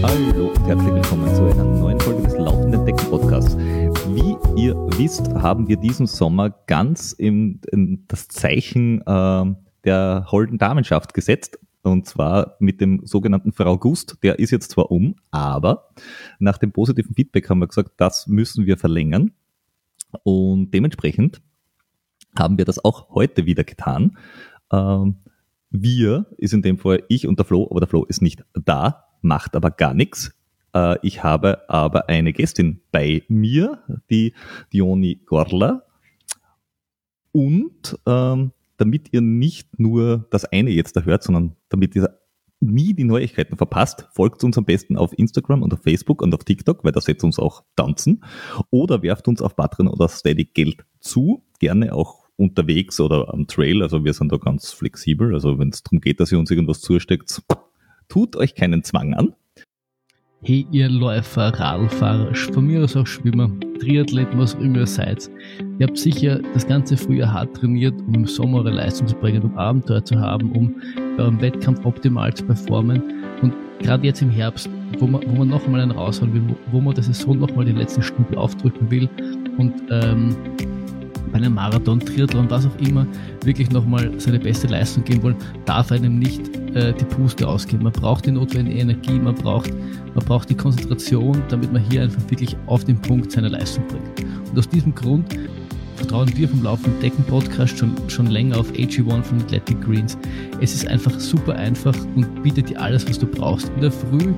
Hallo und herzlich willkommen zu einer neuen Folge des Laufenden Decken Podcasts. Wie ihr wisst, haben wir diesen Sommer ganz in, in das Zeichen äh, der holden Damenschaft gesetzt. Und zwar mit dem sogenannten Frau August. Der ist jetzt zwar um, aber nach dem positiven Feedback haben wir gesagt, das müssen wir verlängern. Und dementsprechend haben wir das auch heute wieder getan. Ähm, wir ist in dem Fall ich und der Flo, aber der Flo ist nicht da, macht aber gar nichts. Äh, ich habe aber eine Gästin bei mir, die Dioni Gorla. Und ähm, damit ihr nicht nur das eine jetzt da hört, sondern damit ihr nie die Neuigkeiten verpasst, folgt uns am besten auf Instagram und auf Facebook und auf TikTok, weil da setzt uns auch tanzen. Oder werft uns auf Patreon oder Steady Geld zu. Gerne auch unterwegs oder am Trail. Also wir sind da ganz flexibel. Also wenn es darum geht, dass ihr uns irgendwas zusteckt, tut euch keinen Zwang an. Hey, ihr Läufer, Radlfahrer, von mir aus auch Schwimmer, Triathleten, was auch immer ihr seid. Ihr habt sicher das ganze Frühjahr hart trainiert, um im Sommer eure Leistung zu bringen, um Abenteuer zu haben, um eurem Wettkampf optimal zu performen. Und gerade jetzt im Herbst, wo man, wo man noch einmal einen raushauen will, wo, man der Saison noch mal den letzten Stück aufdrücken will und ähm, bei einem Marathon, Triathlon, was auch immer, wirklich nochmal seine beste Leistung geben wollen, darf einem nicht äh, die Puste ausgehen. Man braucht die notwendige Energie, man braucht, man braucht die Konzentration, damit man hier einfach wirklich auf den Punkt seine Leistung bringt. Und aus diesem Grund vertrauen wir vom Laufenden Decken Podcast schon, schon länger auf AG1 von Athletic Greens. Es ist einfach super einfach und bietet dir alles, was du brauchst. In der Früh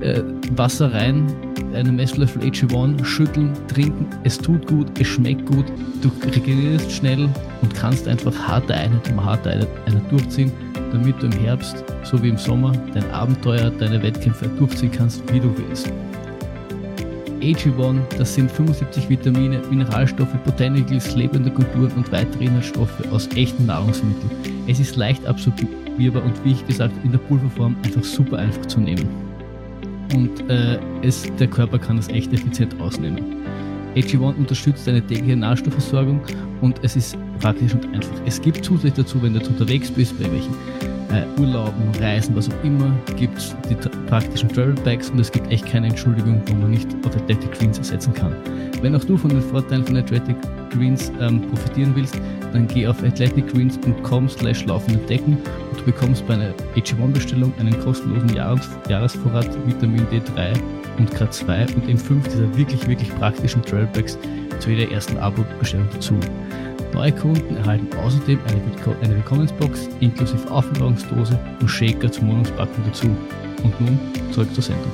äh, Wasser rein, einen Messlöffel AG1, schütteln, trinken. Es tut gut, es schmeckt gut, du regenerierst schnell und kannst einfach harte Einheit um harte Einheit durchziehen, damit du im Herbst, so wie im Sommer, dein Abenteuer, deine Wettkämpfe durchziehen kannst, wie du willst. AG1, das sind 75 Vitamine, Mineralstoffe, Botanicals, lebende Kulturen und weitere Inhaltsstoffe aus echten Nahrungsmitteln. Es ist leicht absorbierbar und wie ich gesagt in der Pulverform einfach super einfach zu nehmen und äh, es, der Körper kann das echt effizient ausnehmen. AG1 unterstützt deine tägliche Nahrstoffversorgung und es ist praktisch und einfach. Es gibt zusätzlich dazu, wenn du jetzt unterwegs bist, bei welchen äh, Urlauben, Reisen, was auch immer, gibt es die praktischen Travel Bags und es gibt echt keine Entschuldigung, wo man nicht auf Athletic Greens ersetzen kann. Wenn auch du von den Vorteilen von Athletic Greens ähm, profitieren willst, dann geh auf athleticgreens.com slash laufende Decken du bekommst bei einer AG1-Bestellung einen kostenlosen Jahres Jahresvorrat Vitamin D3 und K2 und in fünf dieser wirklich, wirklich praktischen Trailbacks zu jeder ersten Abo-Bestellung dazu. Neue Kunden erhalten außerdem eine, eine Willkommensbox inklusive Aufbewahrungsdose und Shaker zum Wohnungspacken dazu. Und nun zurück zur Sendung.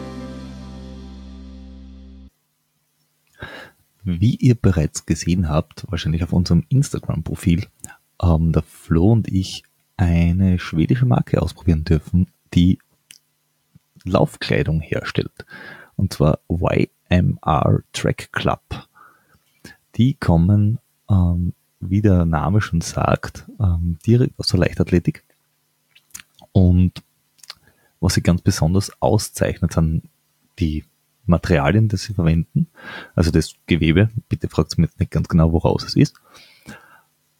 Wie ihr bereits gesehen habt, wahrscheinlich auf unserem Instagram-Profil, haben der Flo und ich eine schwedische Marke ausprobieren dürfen, die Laufkleidung herstellt. Und zwar YMR Track Club. Die kommen, ähm, wie der Name schon sagt, ähm, direkt aus der Leichtathletik. Und was sie ganz besonders auszeichnet, sind die Materialien, die sie verwenden. Also das Gewebe, bitte fragt mir jetzt nicht ganz genau, woraus es ist.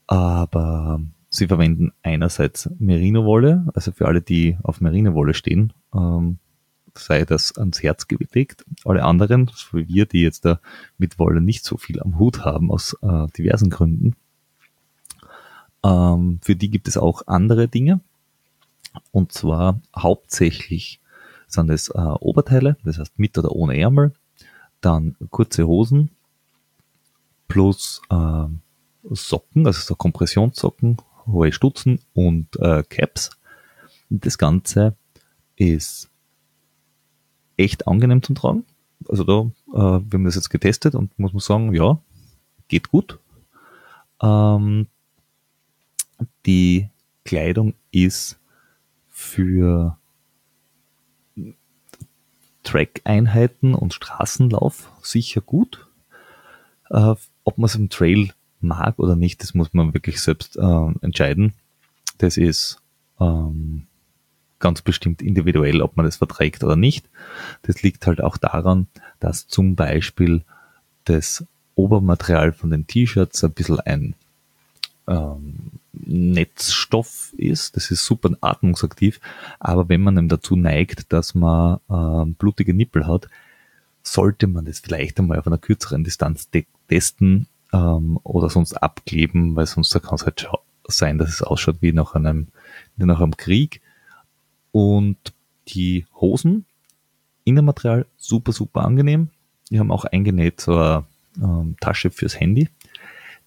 Aber sie verwenden einerseits Merino-Wolle, also für alle, die auf Merino-Wolle stehen, ähm, sei das ans Herz gelegt. Alle anderen, so wie wir, die jetzt da mit Wolle nicht so viel am Hut haben, aus äh, diversen Gründen, ähm, für die gibt es auch andere Dinge. Und zwar hauptsächlich sind es äh, Oberteile, das heißt mit oder ohne Ärmel, dann kurze Hosen plus äh, Socken, also so Kompressionssocken, hohe Stutzen und äh, Caps. Das Ganze ist echt angenehm zum Tragen. Also da, äh, wir haben das jetzt getestet und muss man sagen, ja, geht gut. Ähm, die Kleidung ist für Track-Einheiten und Straßenlauf sicher gut. Äh, ob man es im Trail mag oder nicht, das muss man wirklich selbst äh, entscheiden. Das ist ähm, ganz bestimmt individuell, ob man das verträgt oder nicht. Das liegt halt auch daran, dass zum Beispiel das Obermaterial von den T-Shirts ein bisschen ein ähm, Netzstoff ist. Das ist super atmungsaktiv. Aber wenn man dann dazu neigt, dass man äh, blutige Nippel hat, sollte man das vielleicht einmal auf einer kürzeren Distanz testen ähm, oder sonst abkleben, weil sonst kann es halt sein, dass es ausschaut wie nach einem, wie nach einem Krieg. Und die Hosen, Innenmaterial, super, super angenehm. Die haben auch eingenäht so eine ähm, Tasche fürs Handy.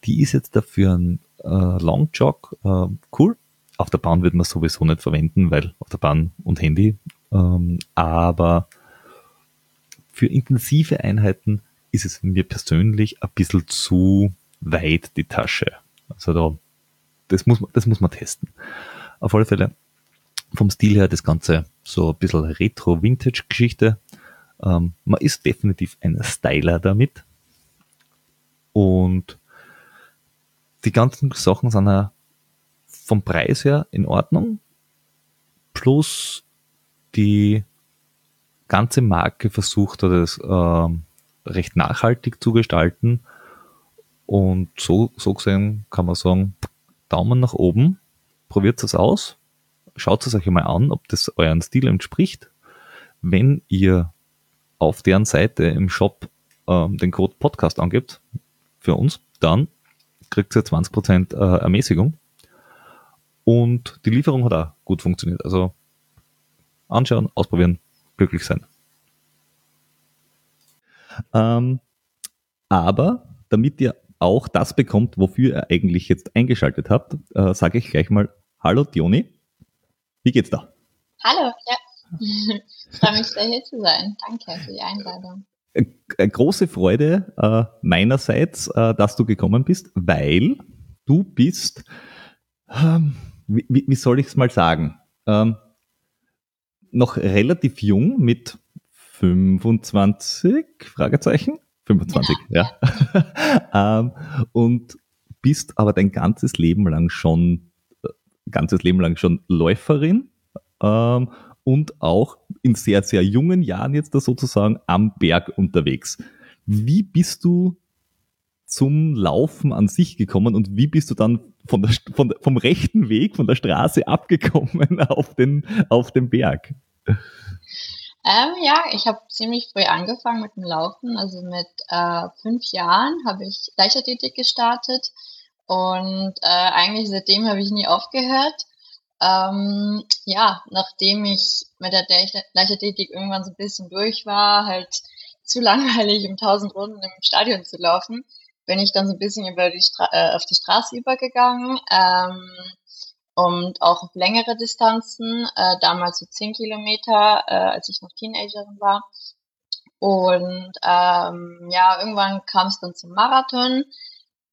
Die ist jetzt dafür ein äh, Long äh, cool. Auf der Bahn wird man sowieso nicht verwenden, weil auf der Bahn und Handy. Ähm, aber für intensive Einheiten ist es mir persönlich ein bisschen zu weit die Tasche. Also da, das muss man, das muss man testen. Auf alle Fälle vom Stil her das Ganze so ein bisschen Retro-Vintage-Geschichte. Ähm, man ist definitiv ein Styler damit. Und die ganzen Sachen sind ja vom Preis her in Ordnung. Plus die ganze Marke versucht hat es äh, recht nachhaltig zu gestalten. Und so, so gesehen kann man sagen, Daumen nach oben, probiert es aus, schaut es euch einmal an, ob das euren Stil entspricht. Wenn ihr auf deren Seite im Shop äh, den Code Podcast angibt, für uns, dann kriegt ihr 20% äh, Ermäßigung. Und die Lieferung hat auch gut funktioniert. Also anschauen, ausprobieren, glücklich sein. Ähm, aber damit ihr auch das bekommt, wofür ihr eigentlich jetzt eingeschaltet habt, äh, sage ich gleich mal Hallo Dioni. Wie geht's da? Hallo, ja. Ich freue mich sehr hier zu sein. Danke für die Einladung. Äh, äh, große Freude äh, meinerseits, äh, dass du gekommen bist, weil du bist, ähm, wie, wie, soll ich es mal sagen, ähm, noch relativ jung mit 25 Fragezeichen 25, ja. ja. ähm, und bist aber dein ganzes Leben lang schon äh, ganzes Leben lang schon Läuferin ähm, und auch in sehr sehr jungen Jahren jetzt da sozusagen am Berg unterwegs. Wie bist du zum Laufen an sich gekommen und wie bist du dann von der, von vom rechten Weg, von der Straße abgekommen auf den, auf den Berg? Ähm, ja, ich habe ziemlich früh angefangen mit dem Laufen. Also mit äh, fünf Jahren habe ich Leichtathletik gestartet und äh, eigentlich seitdem habe ich nie aufgehört. Ähm, ja, nachdem ich mit der Leichtathletik irgendwann so ein bisschen durch war, halt zu langweilig, um tausend Runden im Stadion zu laufen, bin ich dann so ein bisschen über die Stra äh, auf die Straße übergegangen. Ähm, und auch auf längere Distanzen, äh, damals so 10 Kilometer, äh, als ich noch Teenagerin war. Und ähm, ja, irgendwann kam es dann zum Marathon.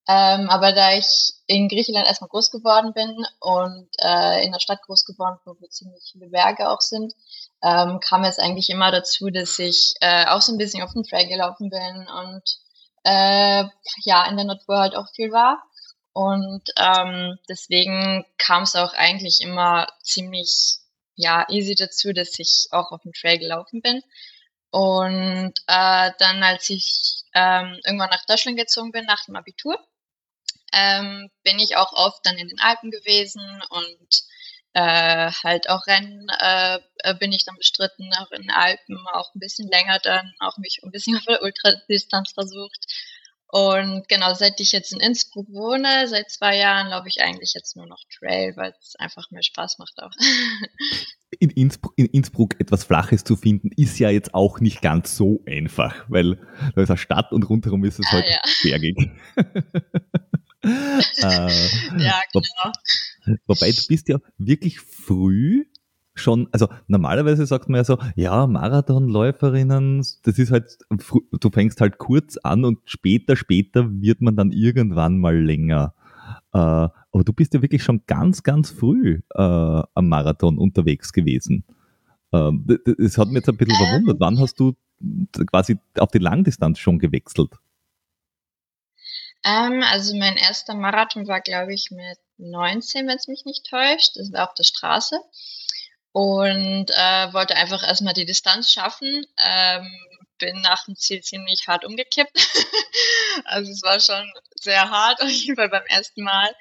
Ähm, aber da ich in Griechenland erstmal groß geworden bin und äh, in der Stadt groß geworden bin, wo ziemlich viele Berge auch sind, ähm, kam es eigentlich immer dazu, dass ich äh, auch so ein bisschen auf den Trail gelaufen bin und äh, ja, in der Natur halt auch viel war. Und ähm, deswegen kam es auch eigentlich immer ziemlich ja easy dazu, dass ich auch auf dem Trail gelaufen bin. Und äh, dann, als ich ähm, irgendwann nach Deutschland gezogen bin, nach dem Abitur, ähm, bin ich auch oft dann in den Alpen gewesen und äh, halt auch Rennen äh, äh bin ich dann bestritten, auch in den Alpen, auch ein bisschen länger dann, auch mich ein bisschen auf der Ultradistanz versucht. Und genau, seit ich jetzt in Innsbruck wohne, seit zwei Jahren, laufe ich eigentlich jetzt nur noch Trail, weil es einfach mehr Spaß macht auch. In Innsbruck, in Innsbruck etwas Flaches zu finden, ist ja jetzt auch nicht ganz so einfach, weil da ist eine Stadt und rundherum ist es ja, halt ja. bergig. äh, ja, genau. Wobei du bist ja wirklich früh schon, also normalerweise sagt man ja so, ja, Marathonläuferinnen, das ist halt, du fängst halt kurz an und später, später wird man dann irgendwann mal länger. Äh, aber du bist ja wirklich schon ganz, ganz früh äh, am Marathon unterwegs gewesen. Äh, das hat mich jetzt ein bisschen ähm, verwundert. Wann hast du quasi auf die Langdistanz schon gewechselt? Ähm, also mein erster Marathon war, glaube ich, mit 19, wenn es mich nicht täuscht. Das war auf der Straße und äh, wollte einfach erstmal die Distanz schaffen. Ähm, bin nach dem Ziel ziemlich hart umgekippt. also es war schon sehr hart, auf jeden Fall beim ersten Mal.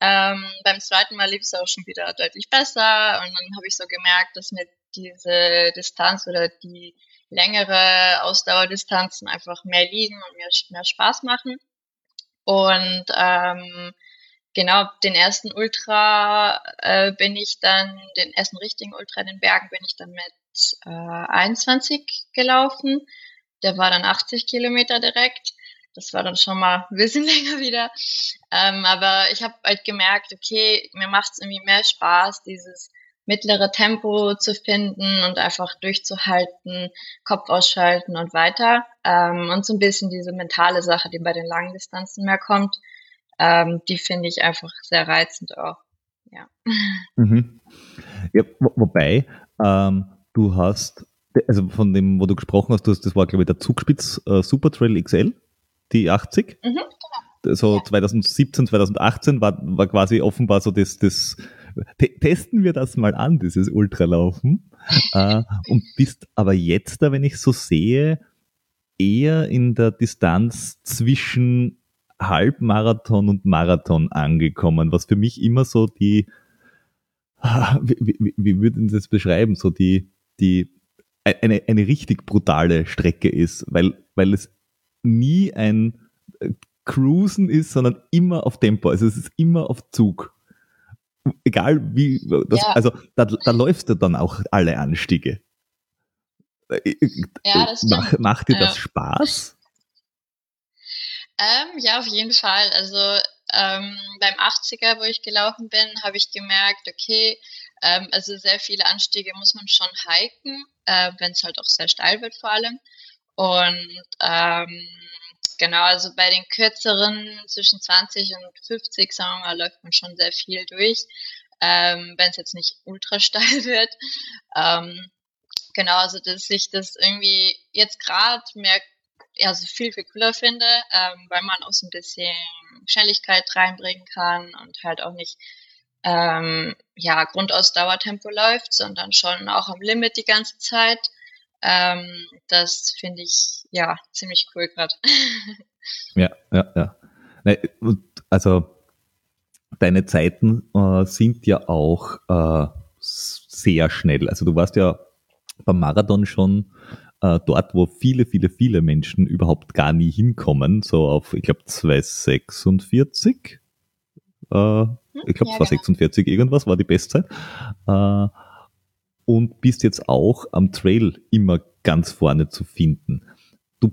Ähm, beim zweiten Mal lief es auch schon wieder deutlich besser und dann habe ich so gemerkt, dass mir diese Distanz oder die längere Ausdauerdistanzen einfach mehr liegen und mir mehr Spaß machen. Und ähm, genau, den ersten Ultra äh, bin ich dann, den ersten richtigen Ultra in den Bergen bin ich dann mit äh, 21 gelaufen. Der war dann 80 Kilometer direkt. Das war dann schon mal ein bisschen länger wieder. Ähm, aber ich habe halt gemerkt, okay, mir macht es irgendwie mehr Spaß, dieses mittlere Tempo zu finden und einfach durchzuhalten, Kopf ausschalten und weiter. Ähm, und so ein bisschen diese mentale Sache, die bei den langen Distanzen mehr kommt, ähm, die finde ich einfach sehr reizend auch. Ja. Mhm. ja wo, wobei, ähm, du hast, also von dem, wo du gesprochen hast, das war, glaube ich, der Zugspitz äh, Super Trail XL, die 80. Mhm, genau. So ja. 2017, 2018 war, war quasi offenbar so das, das testen wir das mal an, dieses Ultralaufen. äh, und bist aber jetzt da, wenn ich so sehe, eher in der Distanz zwischen Halbmarathon und Marathon angekommen, was für mich immer so die, wie, wie, wie würden Sie das beschreiben, so die, die, eine, eine richtig brutale Strecke ist, weil, weil es nie ein Cruisen ist, sondern immer auf Tempo. Also es ist immer auf Zug egal wie, das, ja. also da, da läufst du dann auch alle Anstiege. Äh, ja, das Mach, macht dir ja. das Spaß? Ähm, ja, auf jeden Fall. Also ähm, beim 80er, wo ich gelaufen bin, habe ich gemerkt, okay, ähm, also sehr viele Anstiege muss man schon hiken, äh, wenn es halt auch sehr steil wird vor allem. Und ähm, Genau, also bei den kürzeren zwischen 20 und 50, sagen wir mal, läuft man schon sehr viel durch, ähm, wenn es jetzt nicht ultra steil wird. Ähm, genau, also dass ich das irgendwie jetzt gerade mehr, ja, so viel, viel cooler finde, ähm, weil man auch so ein bisschen Schnelligkeit reinbringen kann und halt auch nicht ähm, ja, Grundausdauertempo läuft, sondern schon auch am Limit die ganze Zeit. Ähm, das finde ich ja ziemlich cool gerade. ja, ja, ja. Also deine Zeiten äh, sind ja auch äh, sehr schnell. Also du warst ja beim Marathon schon äh, dort, wo viele, viele, viele Menschen überhaupt gar nie hinkommen, so auf, ich glaube, 246. Äh, hm, ich glaube, ja, 246 genau. irgendwas war die Bestzeit. Äh, und bist jetzt auch am Trail immer ganz vorne zu finden. Du,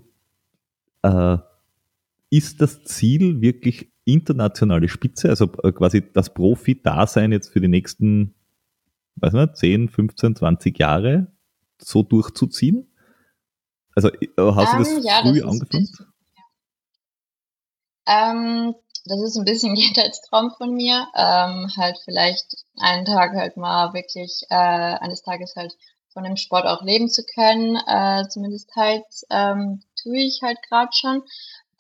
äh, ist das Ziel wirklich internationale Spitze, also äh, quasi das Profi-Dasein jetzt für die nächsten, weiß nicht, 10, 15, 20 Jahre so durchzuziehen? Also äh, hast du das ähm, ja, früh das angefangen? Ähm, das ist ein bisschen Kindheitstraum von mir. Ähm, halt vielleicht einen Tag halt mal wirklich äh, eines Tages halt von dem Sport auch leben zu können. Äh, zumindest halt ähm, tue ich halt gerade schon.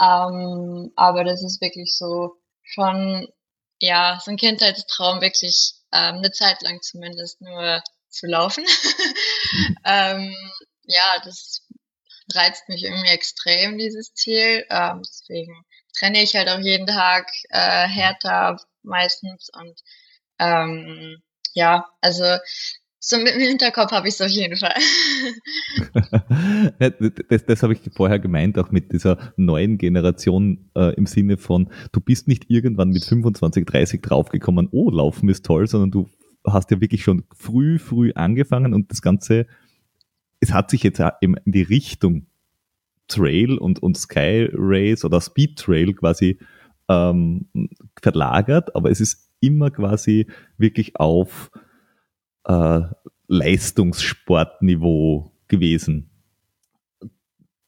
Ähm, aber das ist wirklich so schon, ja, so ein Kindheitstraum, wirklich ähm, eine Zeit lang zumindest nur zu laufen. ähm, ja, das reizt mich irgendwie extrem, dieses Ziel. Ähm, deswegen trainiere ich halt auch jeden Tag äh, härter meistens und ähm, ja, also so mit dem Hinterkopf habe ich es auf jeden Fall. das, das habe ich vorher gemeint, auch mit dieser neuen Generation äh, im Sinne von, du bist nicht irgendwann mit 25, 30 draufgekommen, oh, Laufen ist toll, sondern du hast ja wirklich schon früh, früh angefangen und das Ganze, es hat sich jetzt in die Richtung Trail und, und Sky Race oder Speed Trail quasi ähm, verlagert, aber es ist immer quasi wirklich auf äh, Leistungssportniveau gewesen.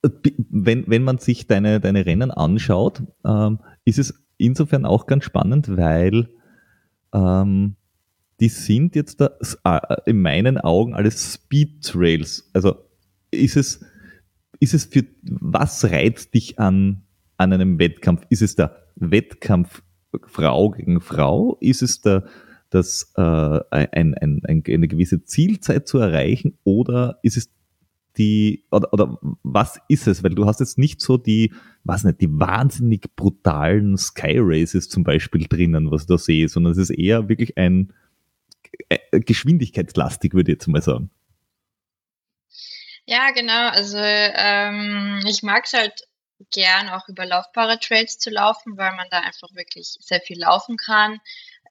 Wenn, wenn man sich deine, deine Rennen anschaut, ähm, ist es insofern auch ganz spannend, weil ähm, die sind jetzt da, in meinen Augen alles Speed Trails. Also ist es, ist es für, was reizt dich an, an einem Wettkampf? Ist es der Wettkampf Frau gegen Frau? Ist es der, das, äh, ein, ein, ein, eine gewisse Zielzeit zu erreichen oder ist es die, oder, oder was ist es? Weil du hast jetzt nicht so die, was nicht, die wahnsinnig brutalen Sky Races zum Beispiel drinnen, was ich da sehe, sondern es ist eher wirklich ein geschwindigkeitslastig, würde ich jetzt mal sagen. Ja, genau. Also ähm, ich mag es halt gern auch über laufbare Trails zu laufen, weil man da einfach wirklich sehr viel laufen kann,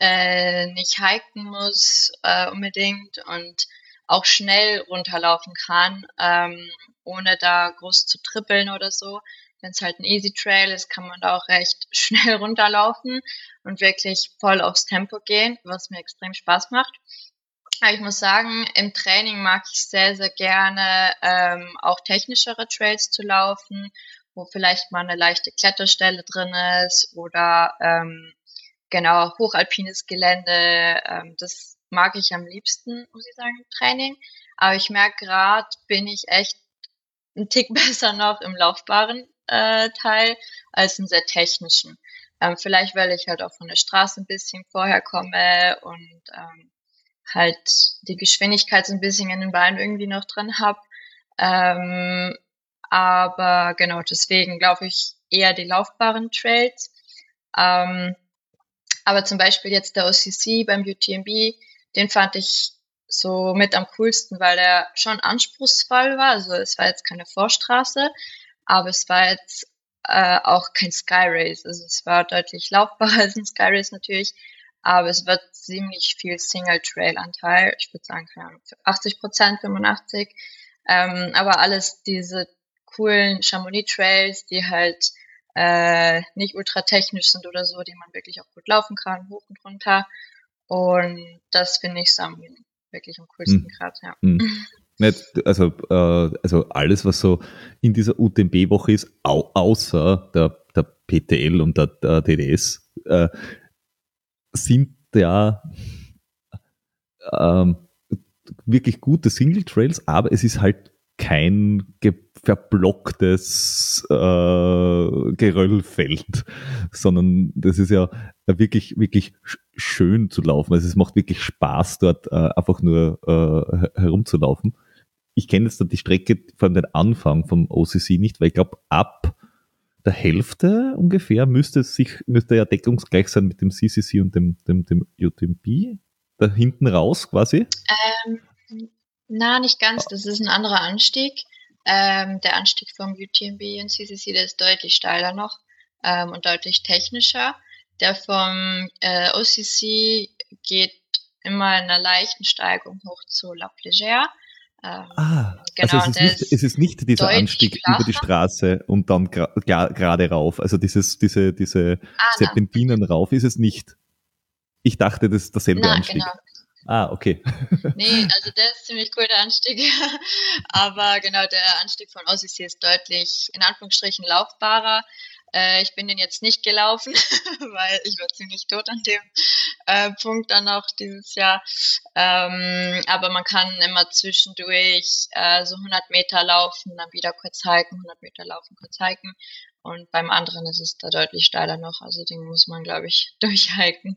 äh, nicht hiken muss äh, unbedingt und auch schnell runterlaufen kann, ähm, ohne da groß zu trippeln oder so. Wenn es halt ein Easy Trail ist, kann man da auch recht schnell runterlaufen und wirklich voll aufs Tempo gehen, was mir extrem Spaß macht. Aber ich muss sagen, im Training mag ich sehr, sehr gerne ähm, auch technischere Trails zu laufen, wo vielleicht mal eine leichte Kletterstelle drin ist oder ähm, genau hochalpines Gelände. Ähm, das mag ich am liebsten, muss ich sagen, im Training. Aber ich merke gerade, bin ich echt ein Tick besser noch im laufbaren äh, Teil als im sehr technischen. Ähm, vielleicht, weil ich halt auch von der Straße ein bisschen vorher komme und ähm, halt die Geschwindigkeit so ein bisschen in den Beinen irgendwie noch drin habe. Ähm, aber genau, deswegen glaube ich eher die laufbaren Trails. Ähm, aber zum Beispiel jetzt der OCC beim UTMB, den fand ich so mit am coolsten, weil er schon anspruchsvoll war. Also es war jetzt keine Vorstraße, aber es war jetzt äh, auch kein Sky Race. Also es war deutlich laufbarer als ein Sky Race natürlich, aber es wird ziemlich viel Single Trail Anteil. Ich würde sagen, 80 Prozent, 85. Ähm, aber alles diese coolen Chamonix Trails, die halt äh, nicht ultra technisch sind oder so, die man wirklich auch gut laufen kann, hoch und runter. Und das finde ich so wirklich am coolsten hm. gerade, ja. Hm. Nicht, also, äh, also alles, was so in dieser UTMB-Woche ist, au außer der, der PTL und der, der DDS, äh, sind ja ähm, wirklich gute Single Trails, aber es ist halt kein verblocktes äh, Geröllfeld, sondern das ist ja wirklich, wirklich schön zu laufen. Also es macht wirklich Spaß, dort äh, einfach nur äh, herumzulaufen. Ich kenne jetzt die Strecke von den Anfang vom OCC nicht, weil ich glaube, ab der Hälfte ungefähr müsste es sich, müsste ja deckungsgleich sein mit dem CCC und dem, dem, dem UTMB. Da hinten raus quasi? Ähm, na, nicht ganz. Das ist ein anderer Anstieg. Ähm, der Anstieg vom UTMB und CCC, der ist deutlich steiler noch ähm, und deutlich technischer. Der vom äh, OCC geht immer in einer leichten Steigung hoch zu La Plégère. Ähm, ah, genau, also es ist, nicht, es ist nicht dieser Anstieg flacher. über die Straße und dann gerade gra rauf. Also dieses, diese, diese ah, Serpentinen rauf ist es nicht. Ich dachte, das ist derselbe na, Anstieg. Genau. Ah, okay. nee, also der ist ziemlich cool, der Anstieg. Aber genau, der Anstieg von Odyssey ist deutlich, in Anführungsstrichen, laufbarer. Äh, ich bin den jetzt nicht gelaufen, weil ich war ziemlich tot an dem äh, Punkt dann auch dieses Jahr. Ähm, aber man kann immer zwischendurch äh, so 100 Meter laufen, dann wieder kurz hiken, 100 Meter laufen, kurz hiken. Und beim anderen ist es da deutlich steiler noch, also den muss man, glaube ich, durchhiken.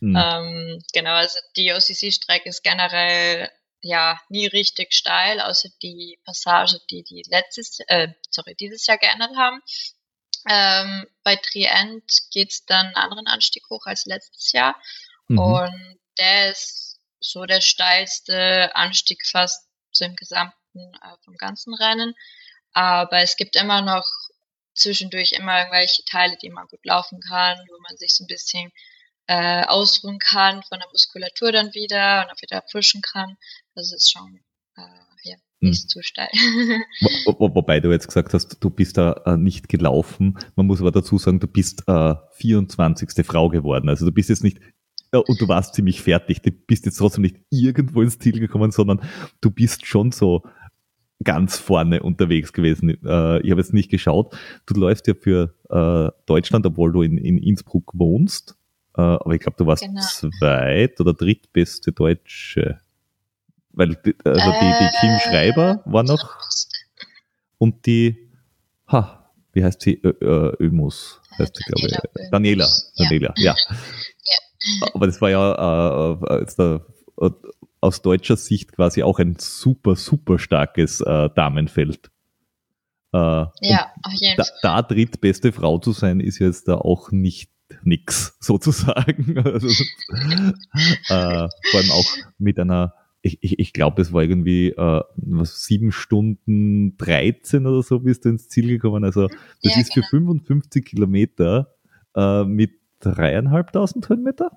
Mhm. Ähm, genau, also die OCC-Strecke ist generell ja nie richtig steil, außer die Passage, die die letztes, äh, sorry, dieses Jahr geändert haben. Ähm, bei Trient geht's dann einen anderen Anstieg hoch als letztes Jahr. Mhm. Und der ist so der steilste Anstieg fast im gesamten, äh, vom ganzen Rennen. Aber es gibt immer noch zwischendurch immer irgendwelche Teile, die man gut laufen kann, wo man sich so ein bisschen äh, ausruhen kann von der Muskulatur dann wieder und auch wieder pushen kann. Das ist schon äh, ja, hm. nicht hm. zu steil. Wo, wo, wobei du jetzt gesagt hast, du bist da äh, nicht gelaufen. Man muss aber dazu sagen, du bist äh, 24. Frau geworden. Also du bist jetzt nicht äh, und du warst ziemlich fertig. Du bist jetzt trotzdem nicht irgendwo ins Ziel gekommen, sondern du bist schon so ganz vorne unterwegs gewesen. Äh, ich habe jetzt nicht geschaut. Du läufst ja für äh, Deutschland, obwohl du in, in Innsbruck wohnst. Aber ich glaube, du warst genau. zweit- oder drittbeste Deutsche. Weil die, also die, die Kim äh, Schreiber war noch und die, ha, wie heißt sie? Ö, Ö, Ömus heißt sie, glaube ich. Daniela. Daniela, ja. ja. Aber das war ja äh, äh jetzt der, aus deutscher Sicht quasi auch ein super, super starkes äh, Damenfeld. Äh, ja, auf jeden da, Fall. Da drittbeste Frau zu sein, ist jetzt da auch nicht nix, sozusagen. Also, äh, vor allem auch mit einer, ich, ich, ich glaube, es war irgendwie äh, was, sieben Stunden 13 oder so bist du ins Ziel gekommen. Also das ja, ist genau. für 55 Kilometer äh, mit dreieinhalbtausend Höhenmeter.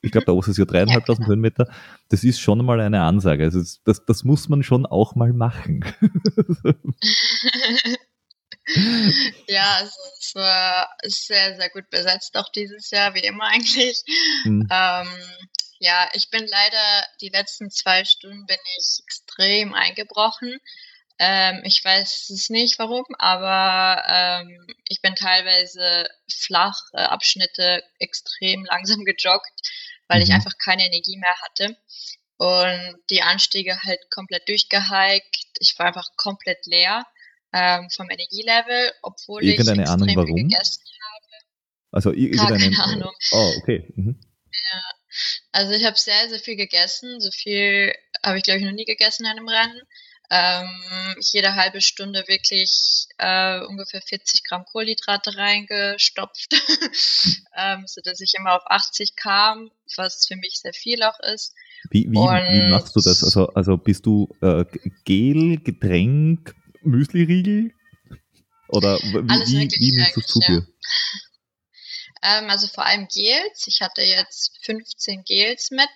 Ich glaube, da oben ist ja dreieinhalbtausend ja, genau. Höhenmeter. Das ist schon mal eine Ansage. Also das, das muss man schon auch mal machen. ja, also es war sehr, sehr gut besetzt auch dieses Jahr, wie immer eigentlich. Mhm. Ähm, ja, ich bin leider die letzten zwei Stunden bin ich extrem eingebrochen. Ähm, ich weiß es nicht warum, aber ähm, ich bin teilweise flach äh, Abschnitte extrem langsam gejoggt, weil mhm. ich einfach keine Energie mehr hatte. Und die Anstiege halt komplett durchgehiked. Ich war einfach komplett leer ähm, vom Energielevel, obwohl ich extrem Ahnung, warum? viel gegessen habe. Also irgendeine Keine Ahnung. Oh, okay. Mhm. Ja. Also ich habe sehr, sehr viel gegessen. So viel habe ich, glaube ich, noch nie gegessen in einem Rennen. Ähm, jede halbe Stunde wirklich äh, ungefähr 40 Gramm Kohlenhydrate reingestopft, ähm, so dass ich immer auf 80 kam, was für mich sehr viel auch ist. Wie, wie, wie machst du das? Also, also bist du äh, Gel, Getränk, Müsli-Riegel? Oder wie, wie, wie nimmst du zu dir? Ähm, also vor allem Gels. Ich hatte jetzt 15 Gels mit.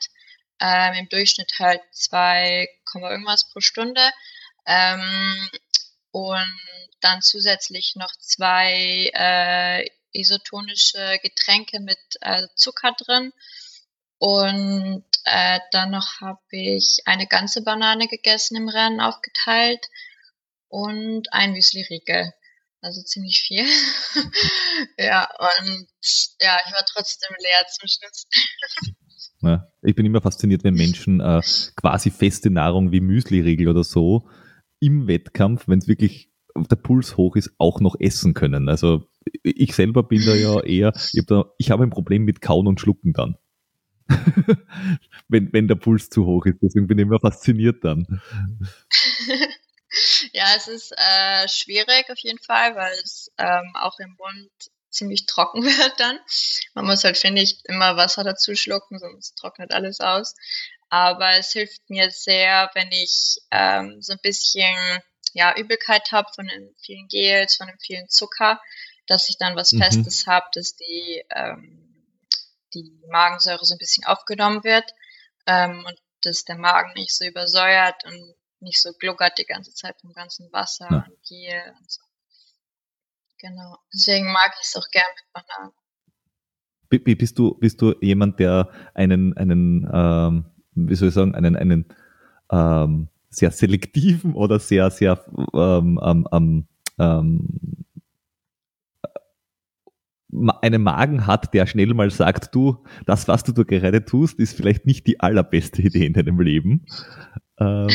Ähm, Im Durchschnitt halt 2, irgendwas pro Stunde. Ähm, und dann zusätzlich noch zwei äh, isotonische Getränke mit äh, Zucker drin. Und äh, dann noch habe ich eine ganze Banane gegessen im Rennen aufgeteilt und ein Müsli-Riegel. Also ziemlich viel. ja, und ja, ich war trotzdem leer zum Schluss. ja, ich bin immer fasziniert, wenn Menschen äh, quasi feste Nahrung wie Müsli-Riegel oder so im Wettkampf, wenn es wirklich der Puls hoch ist, auch noch essen können. Also ich selber bin da ja eher, ich habe da, ich ein Problem mit Kauen und Schlucken dann. wenn, wenn der Puls zu hoch ist. Deswegen bin ich immer fasziniert dann. Ja, es ist äh, schwierig auf jeden Fall, weil es ähm, auch im Mund ziemlich trocken wird dann. Man muss halt, finde ich, immer Wasser dazu schlucken, sonst trocknet alles aus. Aber es hilft mir sehr, wenn ich ähm, so ein bisschen ja, Übelkeit habe von den vielen Gels, von dem vielen Zucker, dass ich dann was mhm. Festes habe, dass die, ähm, die Magensäure so ein bisschen aufgenommen wird ähm, und dass der Magen nicht so übersäuert und nicht so gluckert die ganze Zeit vom ganzen Wasser ja. und Gel und so. Genau. Deswegen mag ich es auch gern mit Bananen. Bist du, bist du jemand, der einen, einen ähm, wie soll ich sagen, einen, einen ähm, sehr selektiven oder sehr, sehr ähm, ähm, ähm, einen Magen hat, der schnell mal sagt, du, das, was du da gerade tust, ist vielleicht nicht die allerbeste Idee in deinem Leben. Ähm,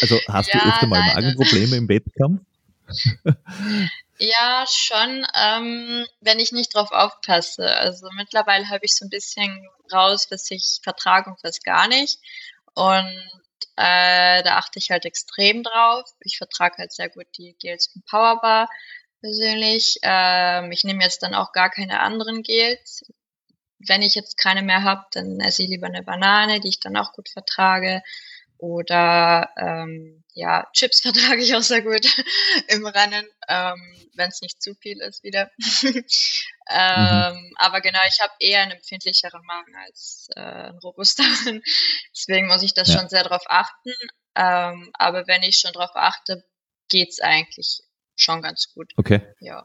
also hast ja, du öfter mal Magenprobleme im Wettkampf? ja, schon, ähm, wenn ich nicht drauf aufpasse. Also mittlerweile habe ich so ein bisschen raus, was ich vertrage und was gar nicht. Und äh, da achte ich halt extrem drauf. Ich vertrage halt sehr gut die Gels von Powerbar persönlich. Ähm, ich nehme jetzt dann auch gar keine anderen Gels. Wenn ich jetzt keine mehr habe, dann esse ich lieber eine Banane, die ich dann auch gut vertrage. Oder ähm, ja, Chips vertrage ich auch sehr gut im Rennen, ähm, wenn es nicht zu viel ist wieder. ähm, mhm. Aber genau, ich habe eher einen empfindlicheren Magen als äh, ein robusteren. Deswegen muss ich das ja. schon sehr darauf achten. Ähm, aber wenn ich schon darauf achte, geht's eigentlich schon ganz gut. Okay. Ja.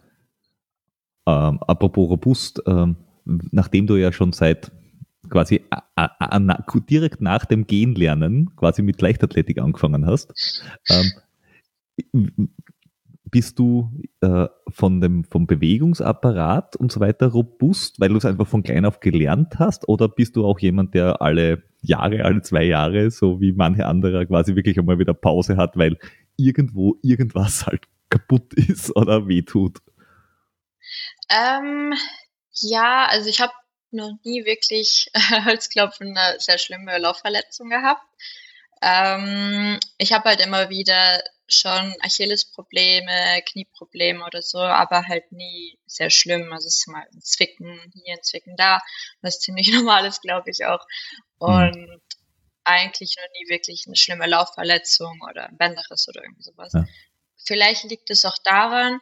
Ähm, apropos robust, ähm, nachdem du ja schon seit quasi direkt nach dem Gehen lernen, quasi mit Leichtathletik angefangen hast, ähm, bist du äh, von dem, vom Bewegungsapparat und so weiter robust, weil du es einfach von klein auf gelernt hast? Oder bist du auch jemand, der alle Jahre, alle zwei Jahre, so wie manche andere, quasi wirklich einmal wieder Pause hat, weil irgendwo irgendwas halt kaputt ist oder wehtut? Ähm, ja, also ich habe noch nie wirklich Holzklopfen eine sehr schlimme Laufverletzung gehabt. Ähm, ich habe halt immer wieder schon Achillesprobleme, Knieprobleme oder so, aber halt nie sehr schlimm. Also es ist mal ein Zwicken hier, ein Zwicken da, was ziemlich normal ist, glaube ich auch. Mhm. Und mhm. eigentlich noch nie wirklich eine schlimme Laufverletzung oder ein Bänderriss oder irgendwie sowas. Ja. Vielleicht liegt es auch daran,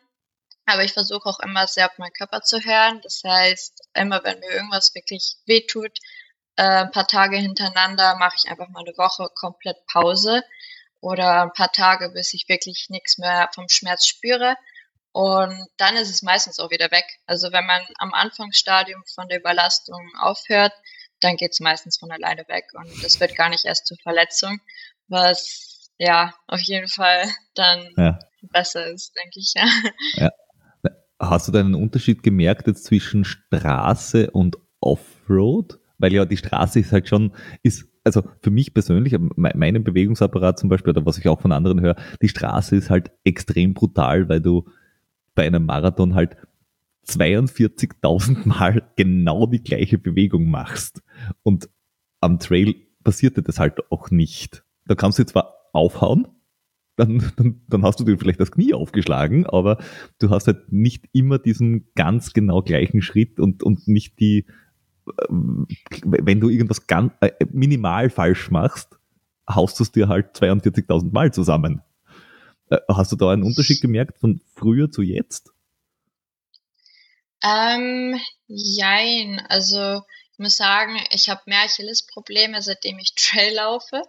aber ich versuche auch immer sehr auf meinen Körper zu hören. Das heißt, immer wenn mir irgendwas wirklich wehtut, äh, ein paar Tage hintereinander mache ich einfach mal eine Woche komplett Pause oder ein paar Tage, bis ich wirklich nichts mehr vom Schmerz spüre. Und dann ist es meistens auch wieder weg. Also wenn man am Anfangsstadium von der Überlastung aufhört, dann geht es meistens von alleine weg und es wird gar nicht erst zur Verletzung, was ja auf jeden Fall dann ja. besser ist, denke ich. Ja. ja. Hast du da einen Unterschied gemerkt jetzt zwischen Straße und Offroad? Weil ja die Straße ist halt schon, ist, also für mich persönlich, meinen Bewegungsapparat zum Beispiel, oder was ich auch von anderen höre, die Straße ist halt extrem brutal, weil du bei einem Marathon halt 42.000 Mal genau die gleiche Bewegung machst. Und am Trail passierte das halt auch nicht. Da kannst du zwar aufhauen, dann, dann, dann hast du dir vielleicht das Knie aufgeschlagen, aber du hast halt nicht immer diesen ganz genau gleichen Schritt und, und nicht die, äh, wenn du irgendwas ganz, äh, minimal falsch machst, haust du es dir halt 42.000 Mal zusammen. Äh, hast du da einen Unterschied gemerkt von früher zu jetzt? Ähm, jein, also ich muss sagen, ich habe mehr Achillesprobleme, seitdem ich Trail laufe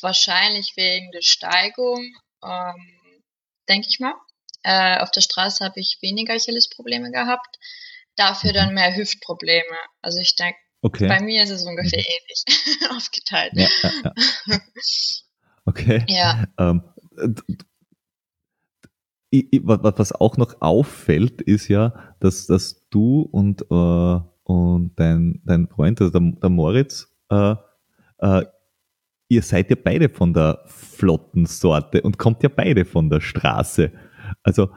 wahrscheinlich wegen der Steigung, ähm, denke ich mal. Äh, auf der Straße habe ich weniger Achillesprobleme gehabt, dafür dann mehr Hüftprobleme. Also ich denke, okay. bei mir ist es ungefähr mhm. ähnlich aufgeteilt. Ja, ja, ja. Okay. Ja. Ähm, was auch noch auffällt, ist ja, dass, dass du und, äh, und dein, dein Freund, also der, der Moritz, äh, äh, ihr seid ja beide von der flotten Sorte und kommt ja beide von der Straße. Also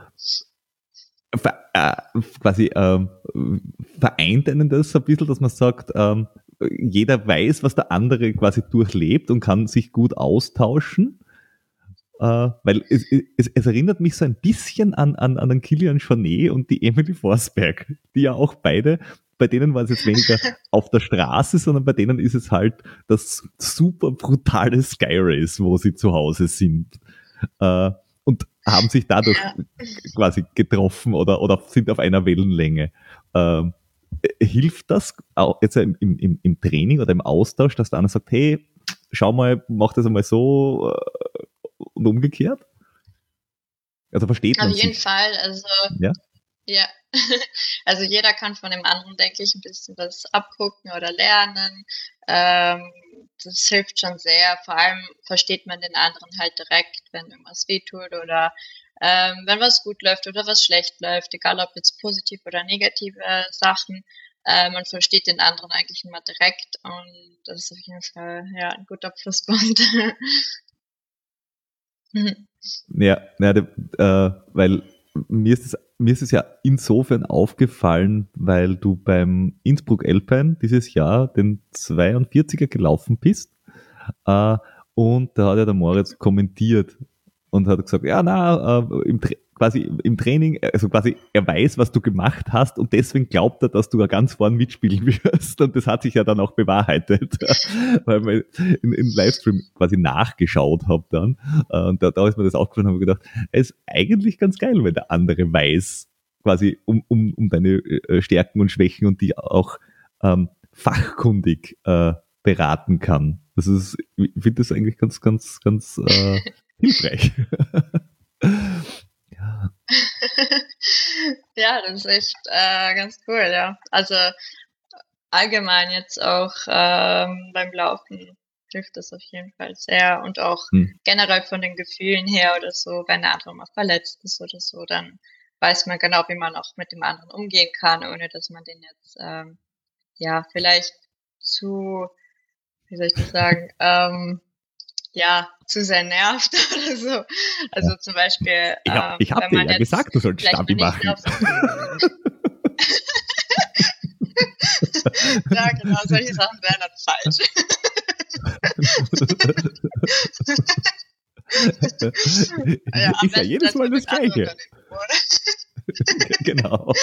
äh, quasi ähm, vereint einen das ein bisschen, dass man sagt, ähm, jeder weiß, was der andere quasi durchlebt und kann sich gut austauschen. Äh, weil es, es, es, erinnert mich so ein bisschen an, an, an den Kilian Jornet und die Emily Forsberg, die ja auch beide bei denen war es jetzt weniger auf der Straße, sondern bei denen ist es halt das super brutale Sky Race, wo sie zu Hause sind. Äh, und haben sich dadurch ja. quasi getroffen oder, oder sind auf einer Wellenlänge. Ähm, hilft das auch jetzt im, im, im Training oder im Austausch, dass der andere sagt, hey, schau mal, mach das einmal so äh, und umgekehrt? Also versteht man Auf jeden sich. Fall, also ja, ja. Also jeder kann von dem anderen, denke ich, ein bisschen was abgucken oder lernen. Ähm, das hilft schon sehr. Vor allem versteht man den anderen halt direkt, wenn irgendwas wehtut oder ähm, wenn was gut läuft oder was schlecht läuft, egal ob jetzt positiv oder negative Sachen. Äh, man versteht den anderen eigentlich immer direkt und das ist auf jeden Fall ja ein guter Pluspunkt. ja, ja äh, weil mir ist es mir ist es ja insofern aufgefallen, weil du beim Innsbruck Alpine dieses Jahr den 42er gelaufen bist. Äh, und da hat ja der Moritz kommentiert und hat gesagt, ja, na, äh, im, quasi im Training, also quasi er weiß, was du gemacht hast und deswegen glaubt er, dass du da ganz vorn mitspielen wirst und das hat sich ja dann auch bewahrheitet, weil ich in, in Livestream quasi nachgeschaut habe dann äh, und da, da ist mir das aufgefallen und habe gedacht, es ist eigentlich ganz geil, wenn der andere weiß, quasi um, um, um deine äh, Stärken und Schwächen und die auch ähm, fachkundig äh, beraten kann. Das ist, ich finde das eigentlich ganz, ganz, ganz äh, hilfreich. Ja. ja, das ist echt äh, ganz cool, ja. Also allgemein jetzt auch ähm, beim Laufen hilft das auf jeden Fall sehr und auch hm. generell von den Gefühlen her oder so, wenn der andere mal verletzt ist oder so, dann weiß man genau, wie man auch mit dem anderen umgehen kann, ohne dass man den jetzt ähm, ja vielleicht zu, wie soll ich das sagen, ähm, ja, zu sehr nervt oder so. Also zum Beispiel. Ich habe ähm, dir ja gesagt, du sollst Stabi machen. ja, genau, solche Sachen wären dann falsch. ja, ist ja jedes Mal das Gleiche. genau.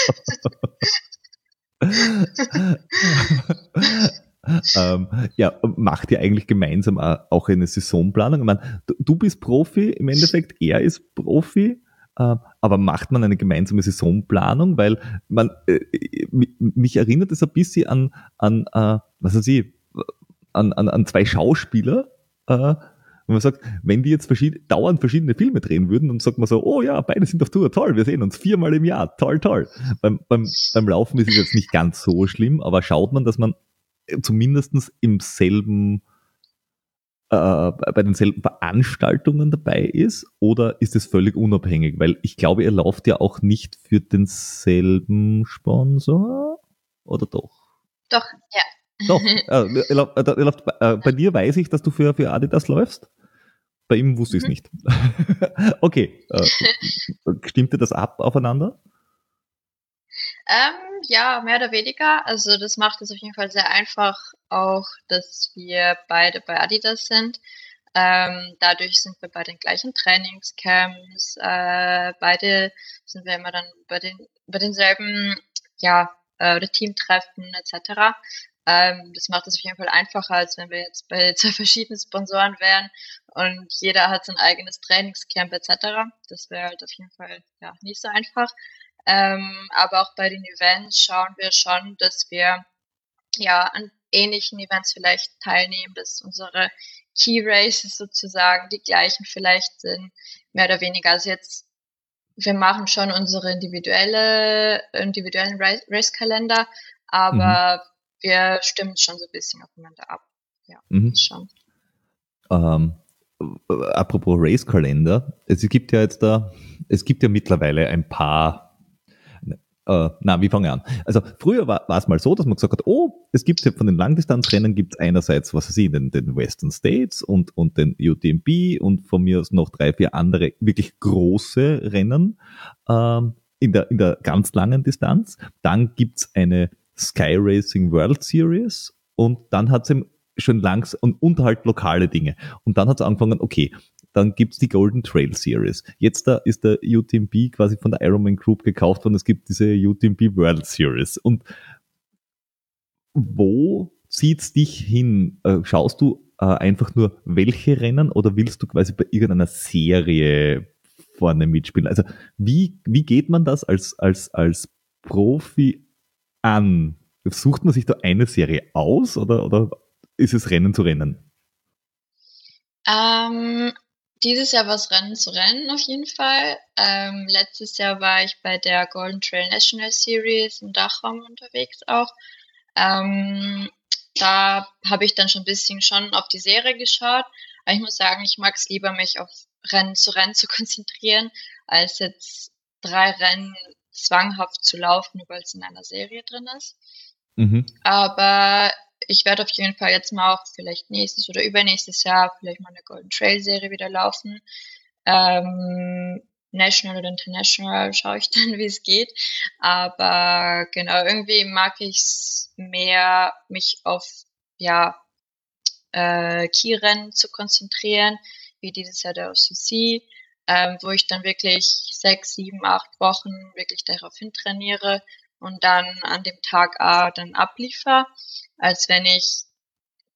Ähm, ja, macht ihr eigentlich gemeinsam auch eine Saisonplanung? Ich meine, du bist Profi im Endeffekt, er ist Profi, äh, aber macht man eine gemeinsame Saisonplanung? Weil man, äh, mich erinnert es ein bisschen an, an äh, was weiß ich, an, an, an zwei Schauspieler, äh, und man sagt, wenn die jetzt verschied dauernd verschiedene Filme drehen würden, dann sagt man so, oh ja, beide sind auf Tour, toll, wir sehen uns viermal im Jahr, toll, toll. Beim, beim, beim Laufen ist es jetzt nicht ganz so schlimm, aber schaut man, dass man zumindest im selben, äh, bei denselben Veranstaltungen dabei ist oder ist es völlig unabhängig? Weil ich glaube, ihr lauft ja auch nicht für denselben Sponsor oder doch? Doch, ja. Doch, äh, ihr lauft, äh, ihr lauft, äh, bei dir weiß ich, dass du für, für Adidas läufst. Bei ihm wusste ich es mhm. nicht. okay, äh, stimmte das ab aufeinander? Ähm, ja, mehr oder weniger. Also das macht es auf jeden Fall sehr einfach, auch dass wir beide bei Adidas sind. Ähm, dadurch sind wir bei den gleichen Trainingscamps. Äh, beide sind wir immer dann bei den bei denselben ja äh, Teamtreffen etc. Ähm, das macht es auf jeden Fall einfacher, als wenn wir jetzt bei zwei verschiedenen Sponsoren wären und jeder hat sein eigenes Trainingscamp etc. Das wäre halt auf jeden Fall ja nicht so einfach. Ähm, aber auch bei den Events schauen wir schon, dass wir ja an ähnlichen Events vielleicht teilnehmen, dass unsere Key Races sozusagen die gleichen vielleicht sind, mehr oder weniger. Also jetzt, wir machen schon unsere individuelle, individuellen Race-Kalender, aber mhm. wir stimmen schon so ein bisschen aufeinander ab. Ja, mhm. schon. Ähm, apropos Race-Kalender, es gibt ja jetzt da, es gibt ja mittlerweile ein paar äh, na, wie fange ich an? Also früher war, war es mal so, dass man gesagt hat, oh, es gibt von den Langdistanzrennen gibt es einerseits, was weiß ich, den, den Western States und, und den UTMB und von mir aus noch drei, vier andere wirklich große Rennen ähm, in, der, in der ganz langen Distanz. Dann gibt's eine Sky Racing World Series und dann hat's eben schon langs und, und lokale Dinge. Und dann hat's angefangen, okay, dann gibt's die Golden Trail Series. Jetzt da ist der UTMB quasi von der Ironman Group gekauft worden. Es gibt diese UTMB World Series. Und wo zieht's dich hin? Äh, schaust du äh, einfach nur welche Rennen oder willst du quasi bei irgendeiner Serie vorne mitspielen? Also wie, wie geht man das als, als, als Profi an? Sucht man sich da eine Serie aus oder, oder ist es Rennen zu Rennen? Ähm, dieses Jahr war es Rennen zu Rennen auf jeden Fall. Ähm, letztes Jahr war ich bei der Golden Trail National Series im Dachraum unterwegs auch. Ähm, da habe ich dann schon ein bisschen schon auf die Serie geschaut. Aber ich muss sagen, ich mag es lieber, mich auf Rennen zu Rennen zu konzentrieren, als jetzt drei Rennen zwanghaft zu laufen, nur weil es in einer Serie drin ist. Mhm. Aber ich werde auf jeden Fall jetzt mal auch vielleicht nächstes oder übernächstes Jahr vielleicht mal eine Golden Trail Serie wieder laufen. Ähm, National oder International schaue ich dann, wie es geht. Aber genau, irgendwie mag ich es mehr, mich auf ja äh, Keyrennen zu konzentrieren, wie dieses Jahr der OCC, ähm, wo ich dann wirklich sechs, sieben, acht Wochen wirklich darauf hin trainiere und dann an dem Tag A dann abliefer, als wenn ich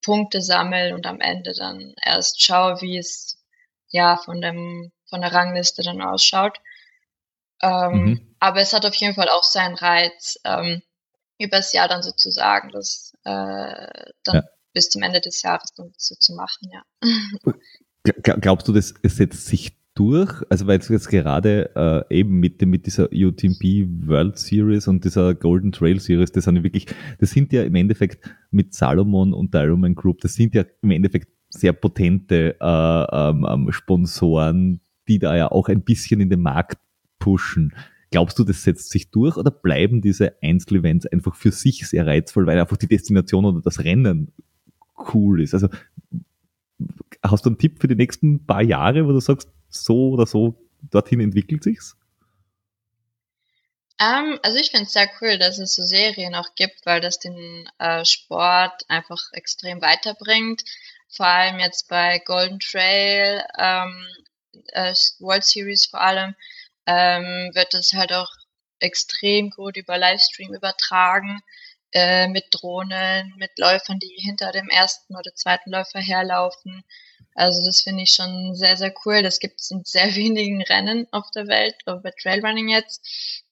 Punkte sammle und am Ende dann erst schaue, wie es ja von dem von der Rangliste dann ausschaut. Ähm, mhm. Aber es hat auf jeden Fall auch seinen Reiz, ähm, übers Jahr dann sozusagen, das äh, dann ja. bis zum Ende des Jahres dann so zu machen, ja. Glaubst du, das setzt sich durch? Also weil es jetzt gerade äh, eben mit, mit dieser UTMB World Series und dieser Golden Trail Series, das sind wirklich, das sind ja im Endeffekt mit Salomon und der Ironman Group, das sind ja im Endeffekt sehr potente äh, ähm, ähm, Sponsoren, die da ja auch ein bisschen in den Markt pushen. Glaubst du, das setzt sich durch oder bleiben diese Einzelevents einfach für sich sehr reizvoll, weil einfach die Destination oder das Rennen cool ist? Also hast du einen Tipp für die nächsten paar Jahre, wo du sagst, so oder so dorthin entwickelt sich's? Ähm, also ich finde es sehr cool, dass es so Serien auch gibt, weil das den äh, Sport einfach extrem weiterbringt. Vor allem jetzt bei Golden Trail, ähm, äh, World Series vor allem, ähm, wird das halt auch extrem gut über Livestream übertragen, äh, mit Drohnen, mit Läufern, die hinter dem ersten oder zweiten Läufer herlaufen. Also das finde ich schon sehr, sehr cool. Das gibt es in sehr wenigen Rennen auf der Welt, auch bei Trailrunning jetzt.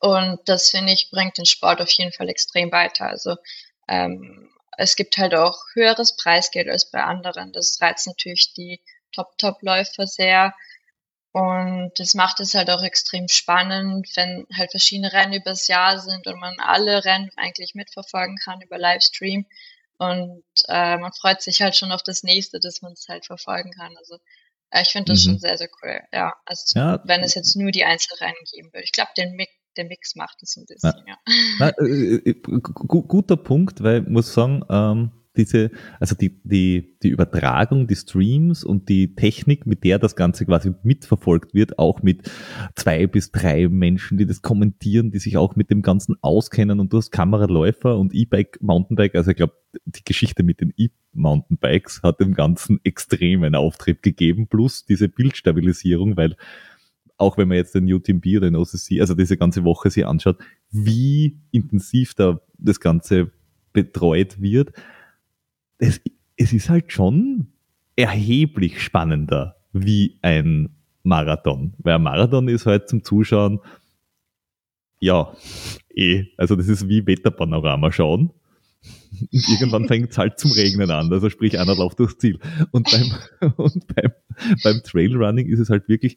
Und das finde ich bringt den Sport auf jeden Fall extrem weiter. Also ähm, es gibt halt auch höheres Preisgeld als bei anderen. Das reizt natürlich die Top-Top-Läufer sehr. Und das macht es halt auch extrem spannend, wenn halt verschiedene Rennen übers Jahr sind und man alle Rennen eigentlich mitverfolgen kann über Livestream. Und äh, man freut sich halt schon auf das nächste, dass man es halt verfolgen kann. Also äh, ich finde das mhm. schon sehr, sehr cool. Ja, also ja. wenn es jetzt nur die Einzelrennen geben würde. Ich glaube, den Mix, der Mix macht es ein bisschen, ja. ja. Na, äh, äh, guter Punkt, weil ich muss sagen, ähm, diese, also die, die, die Übertragung, die Streams und die Technik, mit der das Ganze quasi mitverfolgt wird, auch mit zwei bis drei Menschen, die das kommentieren, die sich auch mit dem Ganzen auskennen. Und du hast Kameraläufer und E-Bike, Mountainbike, also ich glaube, die Geschichte mit den E-Mountainbikes hat dem Ganzen extremen Auftrieb gegeben, plus diese Bildstabilisierung, weil auch wenn man jetzt den UTMB oder den OCC, also diese ganze Woche sich anschaut, wie intensiv da das Ganze betreut wird, es, es ist halt schon erheblich spannender wie ein Marathon. Weil ein Marathon ist halt zum Zuschauen, ja, eh, also das ist wie Wetterpanorama schauen. Und irgendwann fängt es halt zum Regnen an, also sprich einer läuft durchs Ziel. Und beim, und beim, beim Trailrunning ist es halt wirklich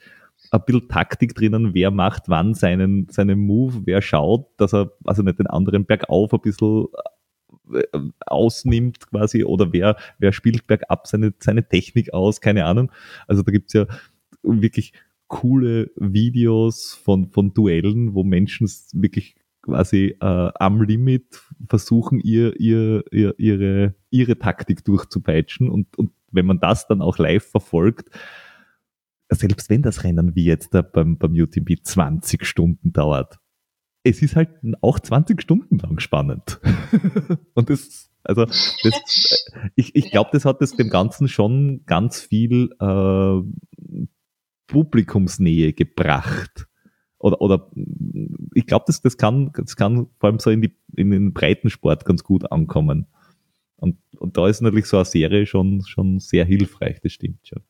ein bisschen Taktik drinnen, wer macht wann seinen, seinen Move, wer schaut, dass er, also nicht den anderen bergauf ein bisschen ausnimmt quasi oder wer, wer spielt bergab seine, seine Technik aus, keine Ahnung. Also da gibt's ja wirklich coole Videos von, von Duellen, wo Menschen wirklich quasi äh, am Limit versuchen, ihr, ihr, ihr, ihre, ihre Taktik durchzupeitschen und, und wenn man das dann auch live verfolgt, selbst wenn das Rennen wie jetzt da beim, beim UTMB 20 Stunden dauert, es ist halt auch 20 Stunden lang spannend. und das, also, das, ich, ich glaube, das hat es dem Ganzen schon ganz viel äh, Publikumsnähe gebracht. Oder, oder ich glaube, das, das, kann, das kann vor allem so in, die, in den Breitensport ganz gut ankommen. Und, und da ist natürlich so eine Serie schon, schon sehr hilfreich, das stimmt schon.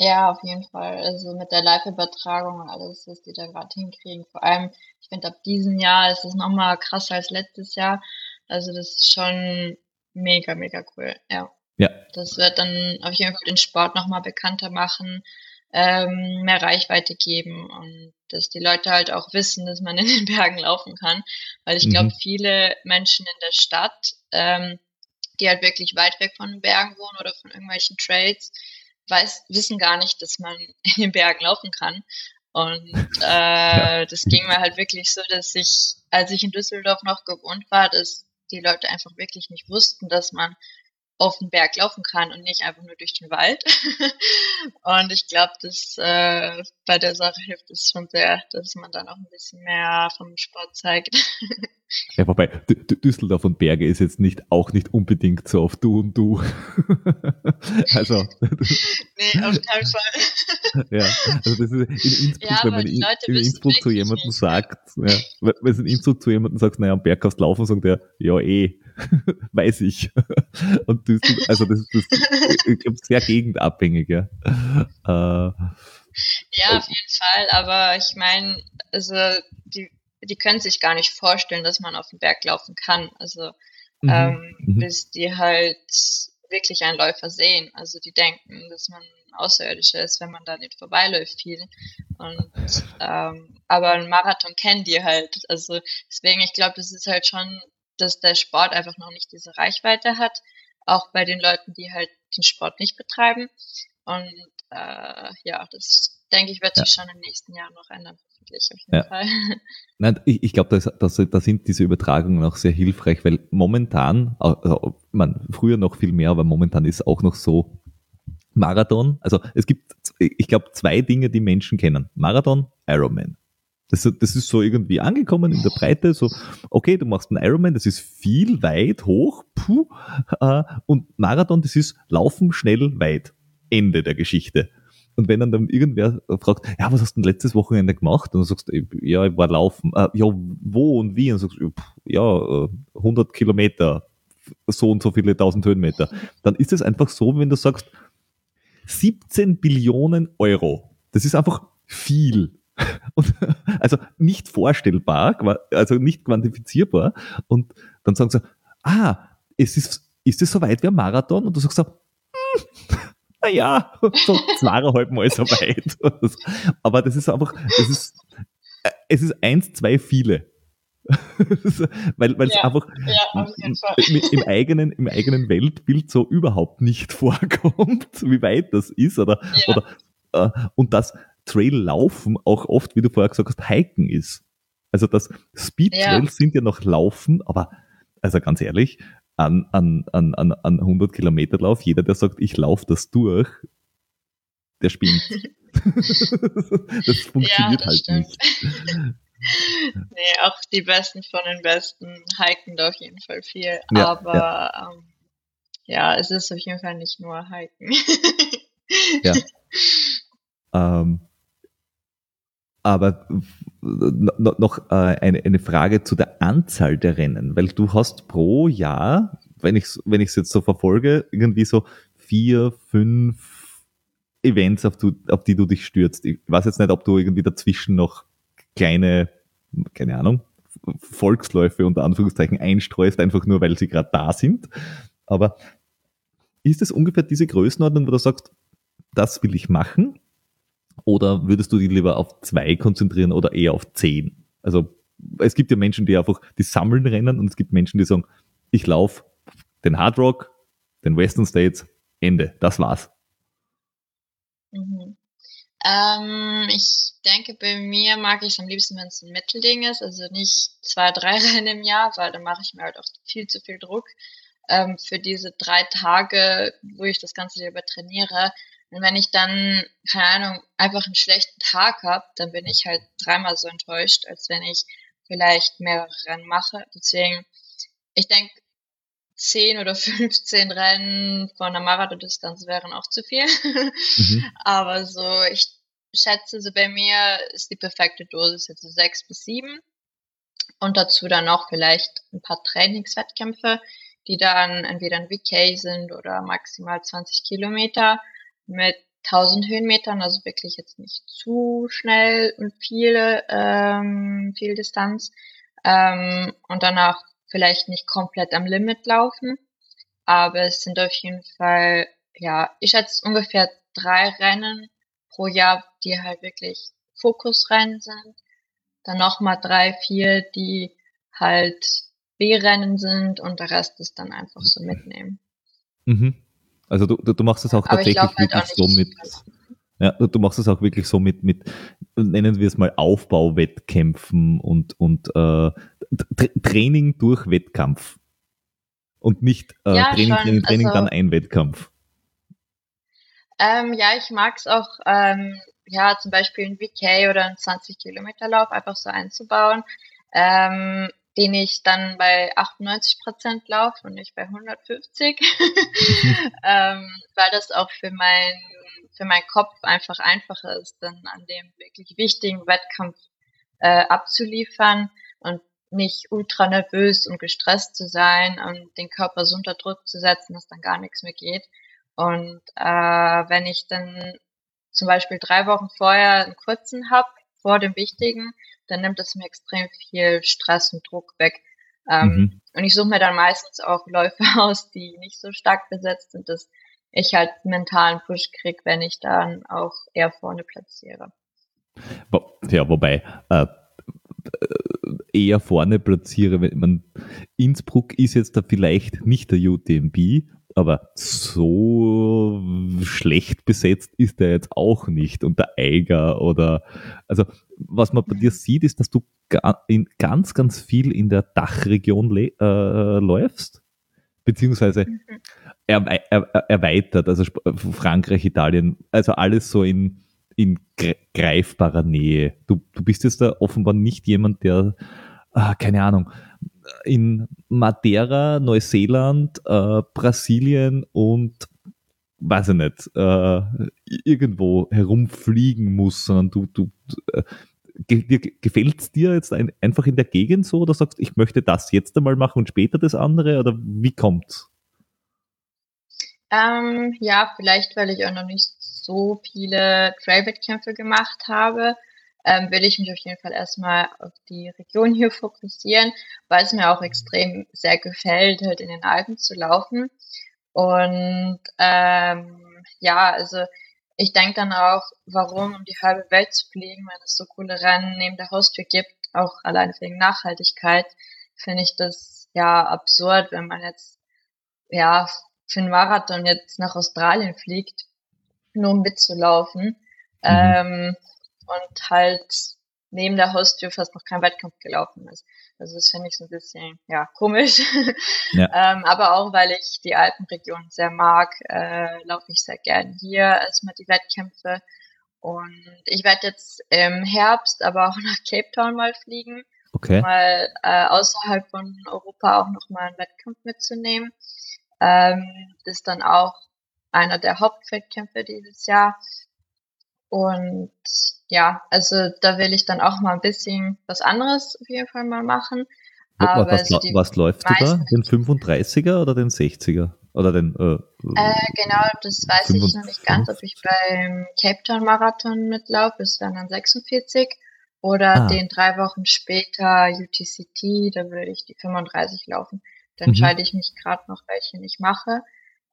Ja, auf jeden Fall. Also mit der Live-Übertragung und alles, was die da gerade hinkriegen. Vor allem, ich finde, ab diesem Jahr ist es nochmal krasser als letztes Jahr. Also das ist schon mega, mega cool. Ja. Ja. Das wird dann auf jeden Fall den Sport nochmal bekannter machen, ähm, mehr Reichweite geben und dass die Leute halt auch wissen, dass man in den Bergen laufen kann. Weil ich glaube, mhm. viele Menschen in der Stadt, ähm, die halt wirklich weit weg von den Bergen wohnen oder von irgendwelchen Trails, weiß, wissen gar nicht, dass man in den Bergen laufen kann. Und äh, das ging mir halt wirklich so, dass ich, als ich in Düsseldorf noch gewohnt war, dass die Leute einfach wirklich nicht wussten, dass man auf den Berg laufen kann und nicht einfach nur durch den Wald. und ich glaube, dass äh, bei der Sache hilft es schon sehr, dass man dann auch ein bisschen mehr vom Sport zeigt. ja, wobei Düsseldorf und Berge ist jetzt nicht auch nicht unbedingt so auf du und du. also. nee, auf keinen Fall. ja, also das ist in Innsbruck, ja, wenn man in, in Innsbruck zu jemandem sagt, ja, wenn es in Innsbruck zu jemandem sagt, naja, am Berg kannst du laufen, sagt er, ja eh. weiß ich. Und das, also das, das ich glaube, sehr gegendabhängig, ja. Äh, ja, auf jeden Fall, aber ich meine, also die, die können sich gar nicht vorstellen, dass man auf den Berg laufen kann. Also mhm. ähm, mhm. bis die halt wirklich einen Läufer sehen. Also die denken, dass man Außerirdischer ist, wenn man da nicht vorbeiläuft viel. Und ähm, aber ein Marathon kennen die halt. Also deswegen, ich glaube, das ist halt schon dass der Sport einfach noch nicht diese Reichweite hat, auch bei den Leuten, die halt den Sport nicht betreiben. Und äh, ja, das denke ich, wird sich ja. schon im nächsten Jahr noch ändern, hoffentlich auf jeden ja. Fall. Nein, ich, ich glaube, da sind diese Übertragungen auch sehr hilfreich, weil momentan, also, man, früher noch viel mehr, aber momentan ist auch noch so Marathon. Also es gibt, ich glaube, zwei Dinge, die Menschen kennen. Marathon, Ironman. Das, das ist so irgendwie angekommen in der Breite, so, okay, du machst einen Ironman, das ist viel, weit, hoch, puh, äh, und Marathon, das ist Laufen, schnell, weit. Ende der Geschichte. Und wenn dann, dann irgendwer fragt, ja, was hast du denn letztes Wochenende gemacht? Und du sagst, ja, ich war laufen. Äh, ja, wo und wie? Und du sagst, ja, 100 äh, Kilometer, so und so viele tausend Höhenmeter. Dann ist es einfach so, wenn du sagst, 17 Billionen Euro. Das ist einfach viel. Und, also nicht vorstellbar, also nicht quantifizierbar. Und dann sagen sie, ah, es ist, ist es so weit wie ein Marathon? Und du sagst so, hm, naja, so zweieinhalb Mal so weit. Aber das ist einfach, es ist, äh, es ist eins, zwei viele. weil weil es ja, einfach ja, im, eigenen, im eigenen Weltbild so überhaupt nicht vorkommt, wie weit das ist. Oder, ja. oder äh, und das Trail-Laufen auch oft, wie du vorher gesagt hast, Hiken ist. Also das Speed-Trails sind ja noch Laufen, aber also ganz ehrlich, an, an, an, an, an 100 Kilometer Lauf, jeder, der sagt, ich laufe das durch, der spinnt. das funktioniert ja, das halt stimmt. nicht. nee, auch die Besten von den Besten hiken da auf jeden Fall viel. Ja, aber ja. Ähm, ja, es ist auf jeden Fall nicht nur hiken. ja. Ähm, aber noch äh, eine, eine Frage zu der Anzahl der Rennen, weil du hast pro Jahr, wenn ich es wenn jetzt so verfolge, irgendwie so vier, fünf Events, auf, du, auf die du dich stürzt. Ich weiß jetzt nicht, ob du irgendwie dazwischen noch kleine, keine Ahnung, Volksläufe unter Anführungszeichen einstreust, einfach nur weil sie gerade da sind. Aber ist es ungefähr diese Größenordnung, wo du sagst, das will ich machen? Oder würdest du dich lieber auf zwei konzentrieren oder eher auf zehn? Also es gibt ja Menschen, die einfach, die sammeln Rennen und es gibt Menschen, die sagen, ich laufe den Hard Rock, den Western States, Ende, das war's. Mhm. Ähm, ich denke, bei mir mag ich es am liebsten, wenn es ein Mittelding ist, also nicht zwei, drei Rennen im Jahr, weil dann mache ich mir halt auch viel zu viel Druck. Ähm, für diese drei Tage, wo ich das Ganze über trainiere, und wenn ich dann, keine Ahnung, einfach einen schlechten Tag habe, dann bin ich halt dreimal so enttäuscht, als wenn ich vielleicht mehrere Rennen mache. Deswegen, ich denke, 10 oder 15 Rennen von einer Marathon-Distanz wären auch zu viel. Mhm. Aber so, ich schätze, so bei mir ist die perfekte Dosis jetzt so 6 bis 7. Und dazu dann noch vielleicht ein paar Trainingswettkämpfe, die dann entweder ein VK sind oder maximal 20 Kilometer mit 1000 Höhenmetern, also wirklich jetzt nicht zu schnell und viele, ähm, viel Distanz. Ähm, und danach vielleicht nicht komplett am Limit laufen. Aber es sind auf jeden Fall, ja, ich schätze ungefähr drei Rennen pro Jahr, die halt wirklich Fokusrennen sind. Dann nochmal drei, vier, die halt B-Rennen sind und der Rest ist dann einfach so mitnehmen. Mhm. Also du, du machst das auch Aber tatsächlich halt wirklich so mit, ja, du machst das auch wirklich so mit, mit nennen wir es mal Aufbauwettkämpfen und, und äh, Training durch Wettkampf. Und nicht äh, ja, Training, schon. Training, Training, also, dann ein Wettkampf. Ähm, ja, ich mag es auch, ähm, ja, zum Beispiel ein VK oder einen 20 Kilometer Lauf einfach so einzubauen. Ähm, den ich dann bei 98 Prozent laufe und nicht bei 150, ähm, weil das auch für mein für meinen Kopf einfach einfacher ist, dann an dem wirklich wichtigen Wettkampf äh, abzuliefern und nicht ultra nervös und gestresst zu sein und den Körper so unter Druck zu setzen, dass dann gar nichts mehr geht. Und äh, wenn ich dann zum Beispiel drei Wochen vorher einen kurzen hab vor dem wichtigen, dann nimmt es mir extrem viel Stress und Druck weg. Ähm, mhm. Und ich suche mir dann meistens auch Läufe aus, die nicht so stark besetzt sind, dass ich halt mentalen Push krieg, wenn ich dann auch eher vorne platziere. Ja, wobei äh, eher vorne platziere, wenn man Innsbruck ist jetzt da vielleicht nicht der UTMB, aber so schlecht besetzt ist er jetzt auch nicht. Und der Eiger oder, also was man bei dir sieht, ist, dass du in ganz, ganz viel in der Dachregion äh, läufst, beziehungsweise mhm. er, er, erweitert, also Frankreich, Italien, also alles so in, in greifbarer Nähe. Du, du bist jetzt da offenbar nicht jemand, der, äh, keine Ahnung, in Madeira, Neuseeland, äh, Brasilien und weiß ich nicht, äh, irgendwo herumfliegen muss, sondern du, du, äh, gefällt es dir jetzt ein, einfach in der Gegend so oder sagst, ich möchte das jetzt einmal machen und später das andere oder wie kommt's? Ähm, ja, vielleicht, weil ich auch noch nicht so viele Trail-Wettkämpfe gemacht habe, ähm, will ich mich auf jeden Fall erstmal auf die Region hier fokussieren, weil es mir auch extrem sehr gefällt, halt in den Alpen zu laufen. Und ähm, ja, also ich denke dann auch, warum um die halbe Welt zu fliegen, wenn es so coole Rennen neben der Haustür gibt, auch allein wegen Nachhaltigkeit, finde ich das ja absurd, wenn man jetzt ja für einen Marathon jetzt nach Australien fliegt, nur um mitzulaufen. Mhm. Ähm, und halt neben der Haustür fast noch kein Wettkampf gelaufen ist. Also das finde ich so ein bisschen ja komisch. Ja. ähm, aber auch weil ich die Alpenregion sehr mag, äh, laufe ich sehr gern hier erstmal die Wettkämpfe. Und ich werde jetzt im Herbst aber auch nach Cape Town mal fliegen, okay. um mal äh, außerhalb von Europa auch nochmal einen Wettkampf mitzunehmen. Ähm, das ist dann auch einer der Hauptwettkämpfe dieses Jahr. Und ja, also da will ich dann auch mal ein bisschen was anderes auf jeden Fall mal machen. Aber was, was, was läuft du da? Den 35er oder den 60er? Oder den, äh, äh, genau, das weiß 55. ich noch nicht ganz, ob ich beim Cape Town Marathon mitlaufe, das wären dann 46. Oder ah. den drei Wochen später UTCT, da würde ich die 35 laufen. Da mhm. entscheide ich mich gerade noch, welchen ich mache,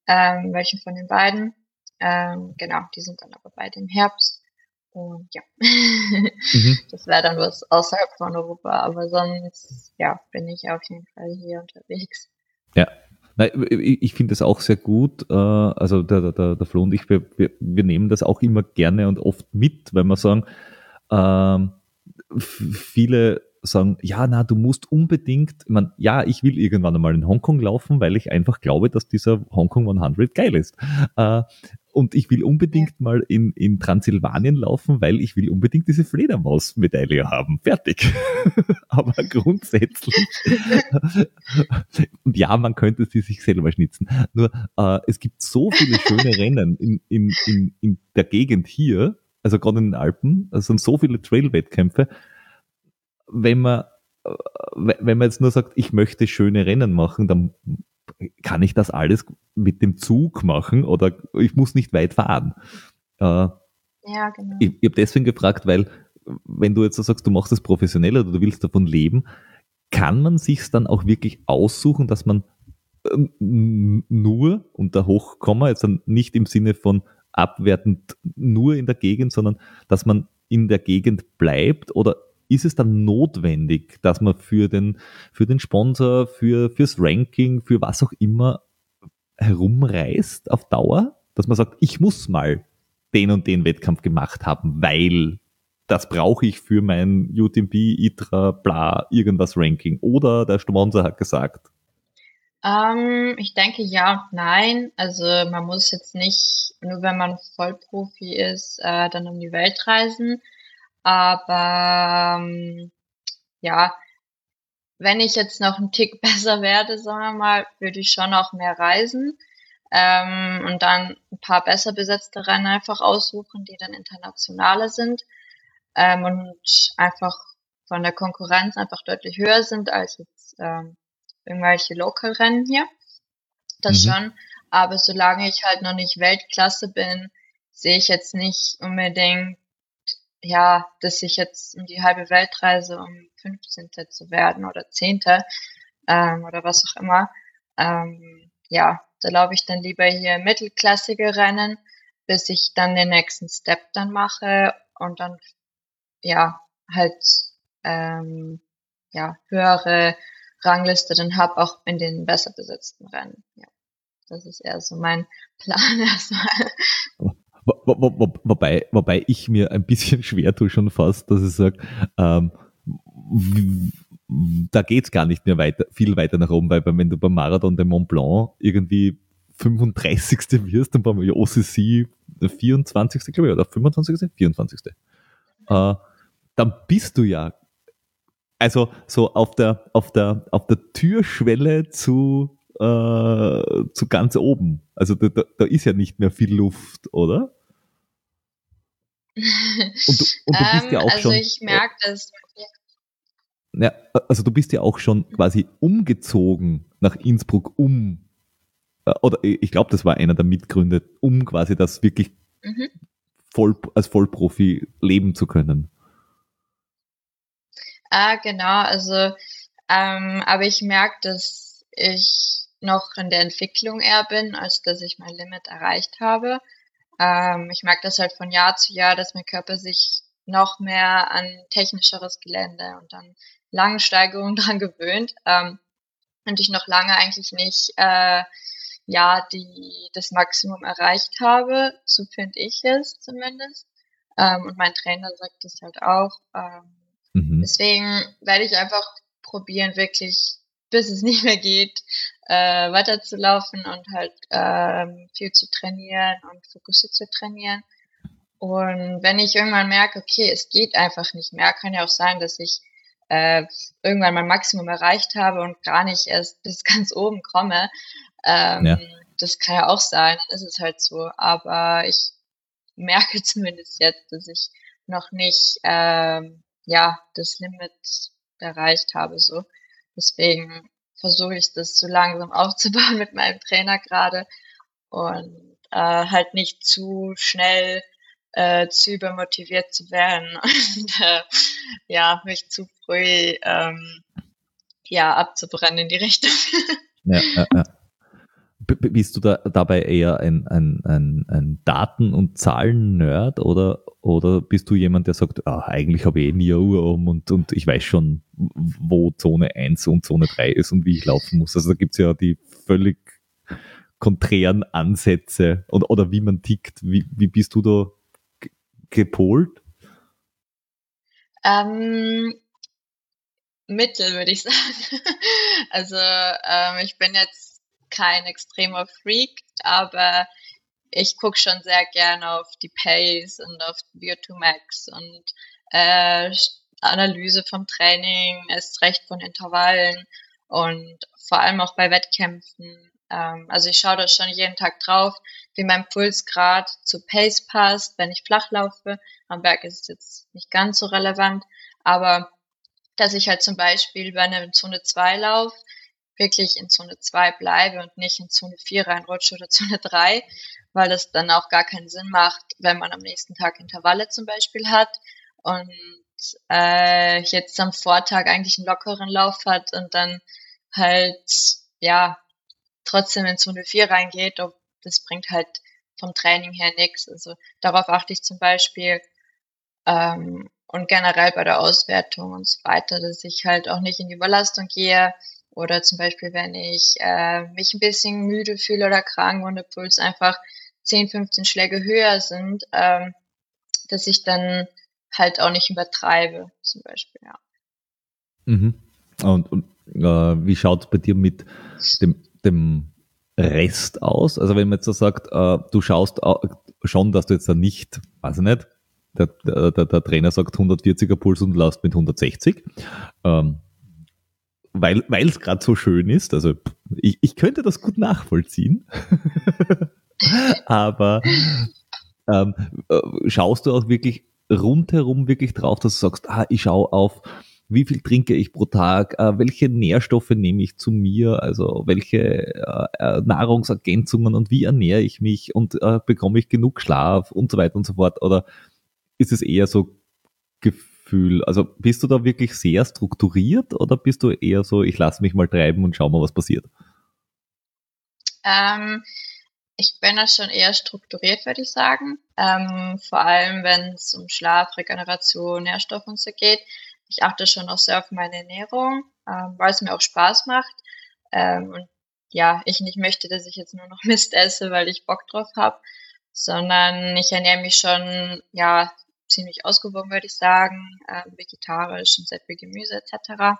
ähm, welchen von den beiden. Ähm, genau, die sind dann aber beide im Herbst. Und ja, mhm. das wäre dann was außerhalb von Europa, aber sonst, ja, bin ich auf jeden Fall hier unterwegs. Ja, Nein, ich finde das auch sehr gut. Äh, also der, der, der Flo und ich, wir, wir, wir nehmen das auch immer gerne und oft mit, weil wir sagen, ähm, viele sagen, ja, na, du musst unbedingt, ich meine, ja, ich will irgendwann einmal in Hongkong laufen, weil ich einfach glaube, dass dieser Hongkong 100 geil ist. Äh, und ich will unbedingt mal in, in Transsilvanien laufen, weil ich will unbedingt diese Fledermaus-Medaille haben. Fertig. Aber grundsätzlich, und ja, man könnte sie sich selber schnitzen. Nur, äh, es gibt so viele schöne Rennen in, in, in, in der Gegend hier, also gerade in den Alpen, es sind so viele Trail-Wettkämpfe, wenn man, äh, wenn man jetzt nur sagt, ich möchte schöne Rennen machen, dann kann ich das alles mit dem Zug machen oder ich muss nicht weit fahren. Äh, ja, genau. Ich, ich habe deswegen gefragt, weil wenn du jetzt so sagst, du machst das professionell oder du willst davon leben, kann man sich dann auch wirklich aussuchen, dass man äh, nur unter Hochkomma, jetzt dann nicht im Sinne von abwertend nur in der Gegend, sondern dass man in der Gegend bleibt oder ist es dann notwendig, dass man für den, für den Sponsor, für, fürs Ranking, für was auch immer herumreist auf Dauer? Dass man sagt, ich muss mal den und den Wettkampf gemacht haben, weil das brauche ich für mein UTMB, ITRA, bla, irgendwas Ranking. Oder der Sponsor hat gesagt. Ähm, ich denke ja und nein. Also man muss jetzt nicht, nur wenn man Vollprofi ist, äh, dann um die Welt reisen. Aber ähm, ja, wenn ich jetzt noch einen Tick besser werde, sagen wir mal, würde ich schon auch mehr reisen ähm, und dann ein paar besser besetzte Rennen einfach aussuchen, die dann internationaler sind ähm, und einfach von der Konkurrenz einfach deutlich höher sind als jetzt ähm, irgendwelche Local-Rennen hier. Das mhm. schon. Aber solange ich halt noch nicht Weltklasse bin, sehe ich jetzt nicht unbedingt ja, dass ich jetzt um die halbe Weltreise um 15. zu werden oder 10. Ähm, oder was auch immer. Ähm, ja, da laufe ich dann lieber hier mittelklassige Rennen, bis ich dann den nächsten Step dann mache und dann ja halt ähm, ja höhere Rangliste dann hab auch in den besser besetzten Rennen. Ja, das ist eher so mein Plan erstmal. Wo, wo, wo, wobei, wobei ich mir ein bisschen schwer tue schon fast, dass ich sage, ähm, da geht's gar nicht mehr weiter, viel weiter nach oben, weil wenn du beim Marathon de Mont Blanc irgendwie 35. wirst und beim OCC 24. glaube ich, oder 25. 24. Äh, dann bist du ja also so auf der, auf der, auf der Türschwelle zu, äh, zu ganz oben. Also da, da ist ja nicht mehr viel Luft, oder? Und du, und du bist ja ähm, auch also schon. Also ich merke das. Ja, also du bist ja auch schon quasi umgezogen nach Innsbruck um, äh, oder ich glaube, das war einer der Mitgründe, um quasi das wirklich mhm. voll, als Vollprofi leben zu können. Ah, genau, also, ähm, aber ich merke, dass ich noch in der Entwicklung eher bin, als dass ich mein Limit erreicht habe. Ähm, ich merke das halt von Jahr zu Jahr, dass mein Körper sich noch mehr an technischeres Gelände und an langen Steigerungen dran gewöhnt ähm, und ich noch lange eigentlich nicht äh, ja die das Maximum erreicht habe, so finde ich es zumindest. Ähm, und mein Trainer sagt das halt auch. Ähm, mhm. Deswegen werde ich einfach probieren, wirklich bis es nicht mehr geht, äh, weiterzulaufen und halt ähm, viel zu trainieren und fokussiert zu trainieren. Und wenn ich irgendwann merke, okay, es geht einfach nicht mehr, kann ja auch sein, dass ich äh, irgendwann mein Maximum erreicht habe und gar nicht erst bis ganz oben komme. Ähm, ja. Das kann ja auch sein, ist es halt so. Aber ich merke zumindest jetzt, dass ich noch nicht ähm, ja das Limit erreicht habe. So deswegen versuche ich das so langsam aufzubauen mit meinem Trainer gerade und äh, halt nicht zu schnell äh, zu übermotiviert zu werden und äh, ja, mich zu früh ähm, ja, abzubrennen in die Richtung. Ja, ja, ja. Bist du da dabei eher ein, ein, ein, ein Daten- und Zahlen-Nerd oder, oder bist du jemand, der sagt, ah, eigentlich habe ich eh nie eine Uhr um und, und ich weiß schon, wo Zone 1 und Zone 3 ist und wie ich laufen muss? Also da gibt es ja die völlig konträren Ansätze und, oder wie man tickt. Wie, wie bist du da gepolt? Ähm, Mittel, würde ich sagen. also ähm, ich bin jetzt kein extremer Freak, aber ich gucke schon sehr gerne auf die Pace und auf View2 Max und äh, Analyse vom Training, erst recht von Intervallen und vor allem auch bei Wettkämpfen. Ähm, also ich schaue da schon jeden Tag drauf, wie mein Pulsgrad zu Pace passt, wenn ich flach laufe. Am Berg ist es jetzt nicht ganz so relevant, aber dass ich halt zum Beispiel bei einem Zone 2 Lauf wirklich in Zone 2 bleibe und nicht in Zone 4 reinrutsche oder Zone 3, weil das dann auch gar keinen Sinn macht, wenn man am nächsten Tag Intervalle zum Beispiel hat und äh, jetzt am Vortag eigentlich einen lockeren Lauf hat und dann halt ja trotzdem in Zone 4 reingeht, das bringt halt vom Training her nichts. Also darauf achte ich zum Beispiel ähm, und generell bei der Auswertung und so weiter, dass ich halt auch nicht in die Überlastung gehe oder zum Beispiel, wenn ich äh, mich ein bisschen müde fühle oder krank und der Puls einfach 10, 15 Schläge höher sind, ähm, dass ich dann halt auch nicht übertreibe, zum Beispiel, ja. Mhm. Und, und äh, wie schaut es bei dir mit dem, dem Rest aus? Also wenn man jetzt so sagt, äh, du schaust schon, dass du jetzt da nicht, weiß ich nicht, der, der, der Trainer sagt 140er Puls und laust mit 160. Ähm, weil es gerade so schön ist. Also ich, ich könnte das gut nachvollziehen. Aber ähm, äh, schaust du auch wirklich rundherum wirklich drauf, dass du sagst, ah, ich schaue auf wie viel trinke ich pro Tag, äh, welche Nährstoffe nehme ich zu mir, also welche äh, äh, Nahrungsergänzungen und wie ernähre ich mich und äh, bekomme ich genug Schlaf und so weiter und so fort. Oder ist es eher so Gefühl, also bist du da wirklich sehr strukturiert oder bist du eher so, ich lasse mich mal treiben und schau mal, was passiert? Ähm, ich bin da schon eher strukturiert, würde ich sagen. Ähm, vor allem, wenn es um Schlaf, Regeneration, Nährstoffe und so geht ich achte schon auch sehr auf meine Ernährung, ähm, weil es mir auch Spaß macht. Ähm, und ja, ich nicht möchte, dass ich jetzt nur noch Mist esse, weil ich Bock drauf habe, sondern ich ernähre mich schon, ja, ziemlich ausgewogen, würde ich sagen, äh, vegetarisch und sehr viel Gemüse etc.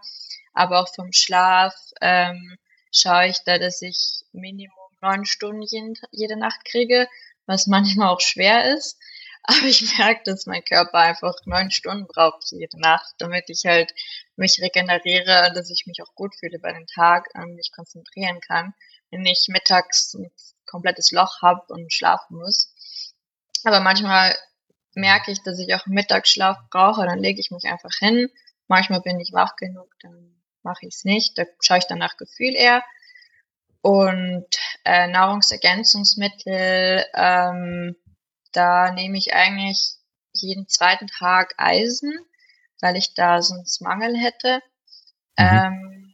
Aber auch vom Schlaf ähm, schaue ich da, dass ich Minimum neun Stunden jeden, jede Nacht kriege was manchmal auch schwer ist. Aber ich merke, dass mein Körper einfach neun Stunden braucht jede Nacht, damit ich halt mich regeneriere, dass ich mich auch gut fühle bei dem Tag und mich konzentrieren kann, wenn ich mittags ein komplettes Loch habe und schlafen muss. Aber manchmal merke ich, dass ich auch Mittagsschlaf brauche, dann lege ich mich einfach hin. Manchmal bin ich wach genug, dann mache ich es nicht. Da schaue ich dann nach Gefühl eher. Und äh, Nahrungsergänzungsmittel, ähm, da nehme ich eigentlich jeden zweiten Tag Eisen, weil ich da sonst Mangel hätte. Mhm. Ähm,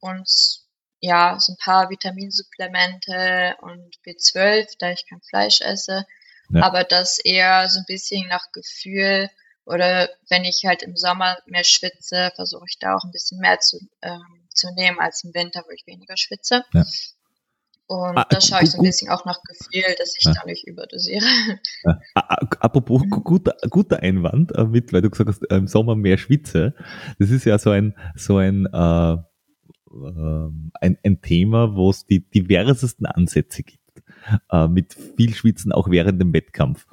und ja, so ein paar Vitaminsupplemente und B12, da ich kein Fleisch esse. Ja. Aber das eher so ein bisschen nach Gefühl oder wenn ich halt im Sommer mehr schwitze, versuche ich da auch ein bisschen mehr zu, ähm, zu nehmen als im Winter, wo ich weniger schwitze. Ja. Und ah, da schaue ich so ein bisschen auch nach Gefühl, dass ich ja. da nicht überdosiere. Ja. Apropos guter, guter Einwand äh, mit, weil du gesagt hast, im Sommer mehr Schwitze. Das ist ja so ein, so ein, äh, äh, ein, ein Thema, wo es die diversesten Ansätze gibt. Äh, mit viel Schwitzen auch während dem Wettkampf.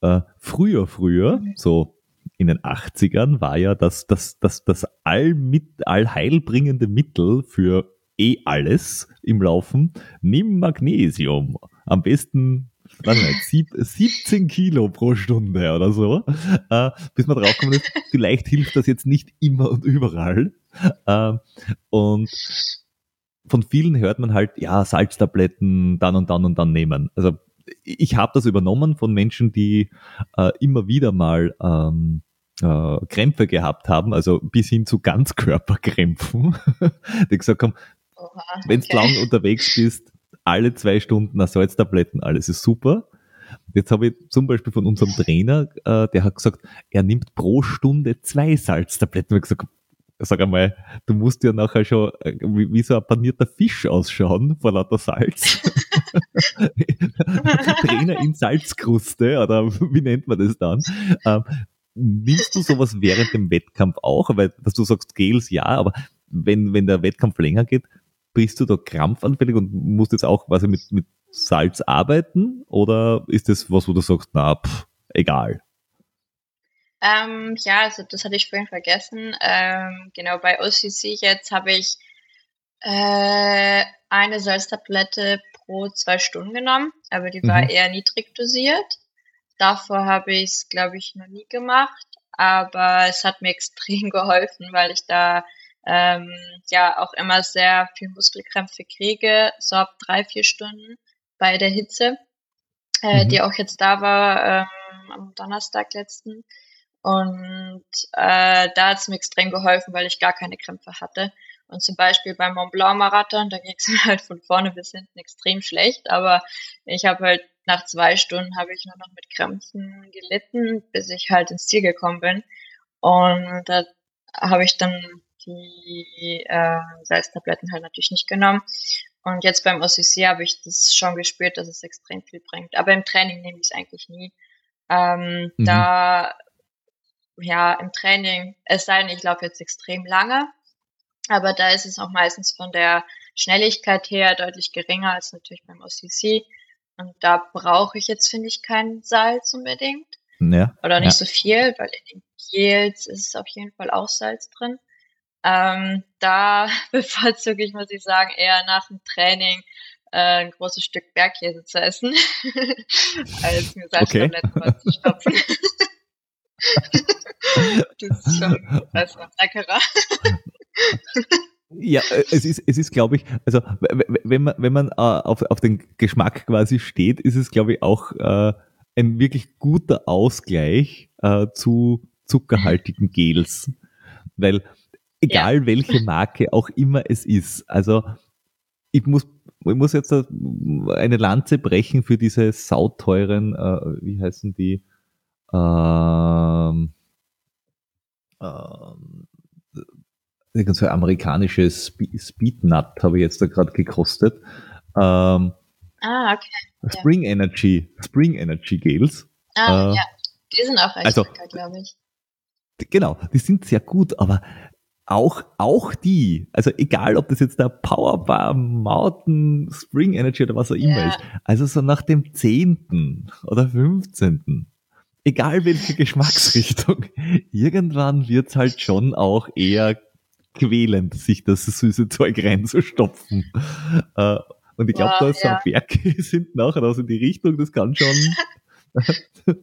Äh, früher, früher, so in den 80ern, war ja das, das, das, das allmit, allheilbringende Mittel für eh alles im Laufen. Nimm Magnesium. Am besten warte sieb, 17 Kilo pro Stunde oder so, äh, bis man draufkommt ist, vielleicht hilft das jetzt nicht immer und überall. Äh, und von vielen hört man halt, ja, Salztabletten dann und dann und dann nehmen. Also ich habe das übernommen von Menschen, die äh, immer wieder mal ähm, äh, Krämpfe gehabt haben, also bis hin zu Ganzkörperkrämpfen, die gesagt haben, okay. wenn du lang unterwegs bist, alle zwei Stunden Salztabletten, alles ist super. Jetzt habe ich zum Beispiel von unserem Trainer, äh, der hat gesagt, er nimmt pro Stunde zwei Salztabletten. Ich gesagt, sag einmal, du musst ja nachher schon äh, wie, wie so ein panierter Fisch ausschauen vor lauter Salz. Trainer in Salzkruste oder wie nennt man das dann? Ähm, nimmst du sowas während dem Wettkampf auch? Weil, dass du sagst, Gels ja, aber wenn, wenn der Wettkampf länger geht, bist du da krampfanfällig und musst jetzt auch quasi mit, mit Salz arbeiten? Oder ist das was, wo du sagst, na, pff, egal? Ähm, ja, also das hatte ich vorhin vergessen. Ähm, genau, bei OCC jetzt habe ich äh, eine Salztablette pro zwei Stunden genommen, aber die war mhm. eher niedrig dosiert. Davor habe ich es, glaube ich, noch nie gemacht, aber es hat mir extrem geholfen, weil ich da ähm, ja auch immer sehr viel Muskelkrämpfe kriege, so ab drei, vier Stunden bei der Hitze, äh, mhm. die auch jetzt da war ähm, am Donnerstag letzten. Und äh, da hat es mir extrem geholfen, weil ich gar keine Krämpfe hatte. Und zum Beispiel beim Mont Blanc Marathon, da ging es mir halt von vorne bis hinten extrem schlecht, aber ich habe halt nach zwei Stunden habe ich nur noch mit Krämpfen gelitten, bis ich halt ins Ziel gekommen bin. Und da habe ich dann die äh, Salztabletten halt natürlich nicht genommen. Und jetzt beim OCC habe ich das schon gespürt, dass es extrem viel bringt. Aber im Training nehme ich es eigentlich nie. Ähm, mhm. Da ja, im Training, es sei denn, ich laufe jetzt extrem lange, aber da ist es auch meistens von der Schnelligkeit her deutlich geringer als natürlich beim OCC. Und da brauche ich jetzt, finde ich, kein Salz unbedingt. Ja, Oder nicht ja. so viel, weil in den Gels ist auf jeden Fall auch Salz drin. Ähm, da bevorzuge ich, muss ich sagen, eher nach dem Training äh, ein großes Stück Bergkäse zu essen, als mir Salztabletten okay. zu stopfen. das ist schon besser, leckerer. Ja, äh, es ist, es ist, glaube ich, also wenn man, wenn man äh, auf, auf den Geschmack quasi steht, ist es, glaube ich, auch äh, ein wirklich guter Ausgleich äh, zu zuckerhaltigen Gels. Weil egal ja. welche Marke auch immer es ist, also ich muss, ich muss jetzt eine Lanze brechen für diese sauteuren, äh, wie heißen die, ähm, ähm, so ein amerikanisches Speednut habe ich jetzt da gerade gekostet. Ähm, ah, okay. Spring ja. Energy, Spring Energy Gels. Ah, äh, ja. Die sind auch recht also, glaube ich. Genau, die sind sehr gut, aber auch, auch die, also egal ob das jetzt der Powerbar, Mountain, Spring Energy oder was auch immer ja. ist, also so nach dem zehnten oder fünfzehnten, egal welche Geschmacksrichtung, irgendwann wird's halt schon auch eher quälend, sich das süße Zeug reinzustopfen. Äh, und ich glaube, wow, da ist ja. so ein Berg sind nachher aus in die Richtung, das kann schon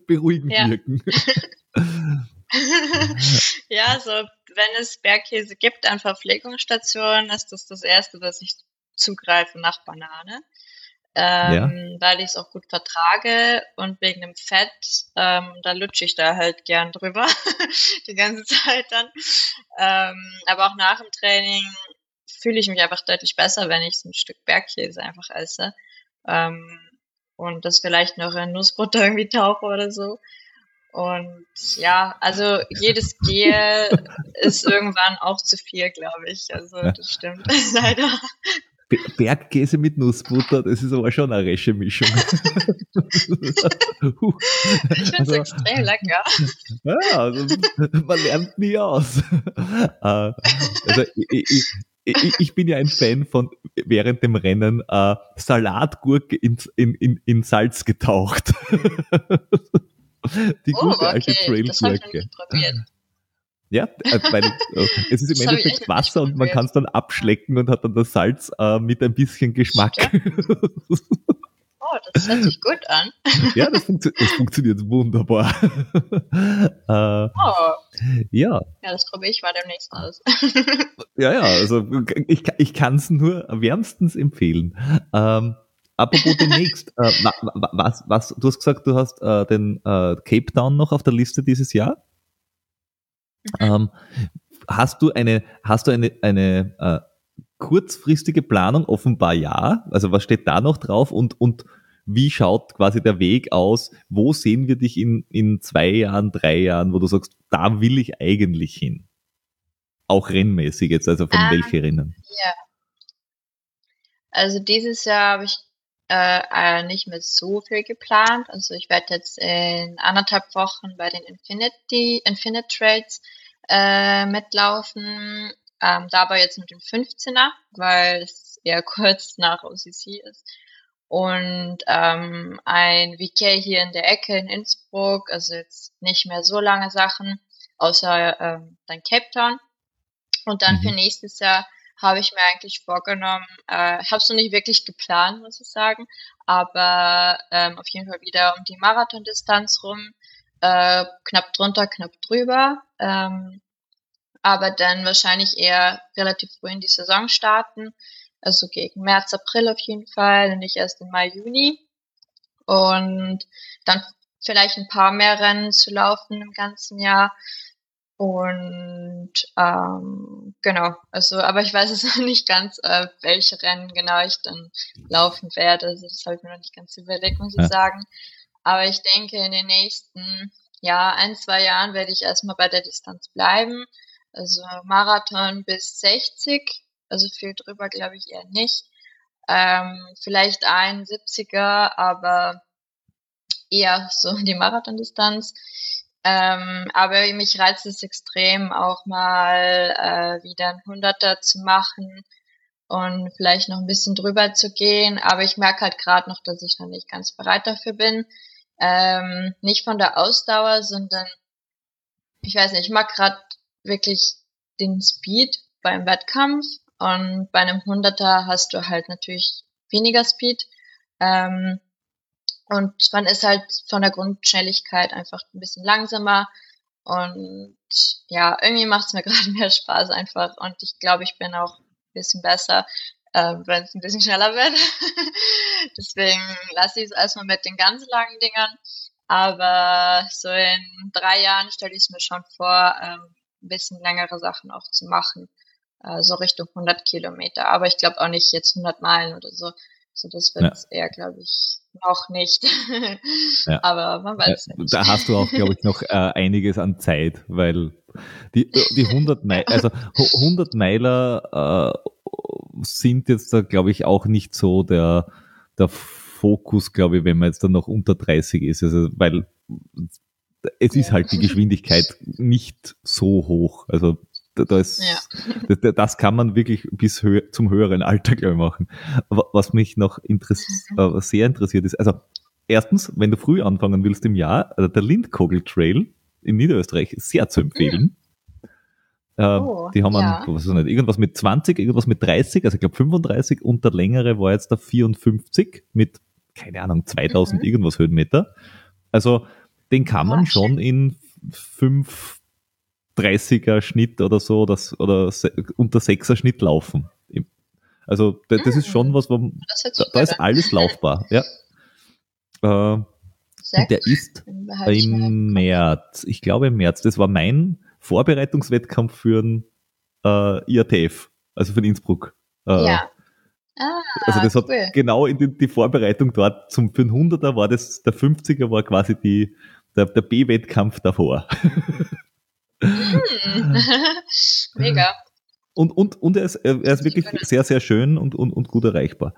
beruhigend wirken. ja, so wenn es Bergkäse gibt an Verpflegungsstationen, ist das das erste, dass ich zugreife nach Banane, ähm, ja. weil ich es auch gut vertrage und wegen dem Fett, ähm, da lutsche ich da halt gern drüber die ganze Zeit dann. Ähm, aber auch nach dem Training fühle ich mich einfach deutlich besser, wenn ich so ein Stück Bergkäse einfach esse. Ähm, und das vielleicht noch in Nussbutter irgendwie tauche oder so. Und ja, also jedes Gel ist irgendwann auch zu viel, glaube ich. Also das stimmt leider. Bergkäse mit Nussbutter, das ist aber schon eine resche Mischung. ich finde es also, extrem lecker. Ja, also, man lernt nie aus. Äh, also, ich, ich, ich, bin ja ein Fan von während dem Rennen äh, Salatgurke in, in, in, Salz getaucht. Die oh, gute alte okay. Trailgurke. Ja, äh, weil äh, es ist im Endeffekt Wasser und man kann es dann abschlecken und hat dann das Salz äh, mit ein bisschen Geschmack. Oh, das hört sich gut an. ja, das, funktio das funktioniert wunderbar. äh, oh. Ja. Ja, das probiere ich mal demnächst aus. ja, ja, also ich, ich kann es nur wärmstens empfehlen. Ähm, Apropos demnächst, äh, was, was, du hast gesagt, du hast äh, den äh, Cape Town noch auf der Liste dieses Jahr. Ähm, hast du eine, hast du eine, eine äh, kurzfristige Planung? Offenbar ja. Also was steht da noch drauf und, und wie schaut quasi der Weg aus? Wo sehen wir dich in, in zwei Jahren, drei Jahren, wo du sagst, da will ich eigentlich hin? Auch rennmäßig jetzt, also von ähm, welche Rennen? Ja. Also dieses Jahr habe ich äh, äh, nicht mehr so viel geplant. Also ich werde jetzt in anderthalb Wochen bei den Infinity, Infinite Trades äh, mitlaufen. Ähm, dabei jetzt mit dem 15er, weil es eher kurz nach OCC ist. Und ähm, ein VK hier in der Ecke in Innsbruck, also jetzt nicht mehr so lange Sachen, außer ähm, dann Cape Town. Und dann mhm. für nächstes Jahr habe ich mir eigentlich vorgenommen. Äh, habe es noch nicht wirklich geplant, muss ich sagen, aber ähm, auf jeden Fall wieder um die Marathondistanz rum, äh, knapp drunter, knapp drüber. Ähm, aber dann wahrscheinlich eher relativ früh in die Saison starten, also gegen März, April auf jeden Fall, und nicht erst im Mai, Juni. Und dann vielleicht ein paar mehr Rennen zu laufen im ganzen Jahr. Und ähm, genau, also, aber ich weiß es noch nicht ganz, äh, welche Rennen genau ich dann laufen werde. Also das habe ich mir noch nicht ganz überlegt, muss ja. ich sagen. Aber ich denke, in den nächsten ja, ein, zwei Jahren werde ich erstmal bei der Distanz bleiben. Also Marathon bis 60, also viel drüber glaube ich eher nicht. Ähm, vielleicht ein 70er, aber eher so die Marathondistanz. Ähm, aber mich reizt es extrem, auch mal äh, wieder ein Hunderter zu machen und vielleicht noch ein bisschen drüber zu gehen. Aber ich merke halt gerade noch, dass ich noch nicht ganz bereit dafür bin. Ähm, nicht von der Ausdauer, sondern ich weiß nicht, ich mag gerade wirklich den Speed beim Wettkampf und bei einem Hunderter hast du halt natürlich weniger Speed. Ähm, und man ist halt von der Grundschnelligkeit einfach ein bisschen langsamer. Und ja, irgendwie macht es mir gerade mehr Spaß einfach. Und ich glaube, ich bin auch ein bisschen besser, äh, wenn es ein bisschen schneller wird. Deswegen lasse ich es erstmal mit den ganz langen Dingern. Aber so in drei Jahren stelle ich es mir schon vor, ähm, ein bisschen längere Sachen auch zu machen. Äh, so Richtung 100 Kilometer. Aber ich glaube auch nicht jetzt 100 Meilen oder so. So, das wird ja. eher, glaube ich, noch nicht. ja. Aber man weiß ja, nicht. Da hast du auch, glaube ich, noch äh, einiges an Zeit, weil die, die 100 Meiler, also 100 Meiler äh, sind jetzt da, glaube ich, auch nicht so der, der Fokus, glaube ich, wenn man jetzt dann noch unter 30 ist. Also, weil es ist halt die Geschwindigkeit nicht so hoch. Also das, ja. das, das, kann man wirklich bis hö zum höheren Alter, glaube ich, machen. Was mich noch interess äh, sehr interessiert ist, also erstens, wenn du früh anfangen willst im Jahr, also der Lindkogel Trail in Niederösterreich ist sehr zu empfehlen. Mhm. Äh, oh, die haben ja. einen, was ist nicht, irgendwas mit 20, irgendwas mit 30, also ich glaube 35 und der längere war jetzt der 54 mit, keine Ahnung, 2000 mhm. irgendwas Höhenmeter. Also den kann man oh, schon in fünf 30er Schnitt oder so das, oder unter 6er Schnitt laufen. Also das, das ist schon mhm. was, wo, da, da ist alles laufbar. Ja. Äh, und der ist im März, ich glaube im März, das war mein Vorbereitungswettkampf für den äh, IATF, also für den Innsbruck. Äh, ja. Ah, also das cool. hat genau in die, die, Vorbereitung dort zum für den 100er war das, der 50er war quasi die, der, der B-Wettkampf davor. Hm. Mega. Und, und, und er ist, er ist wirklich sehr, sehr schön und, und, und gut erreichbar.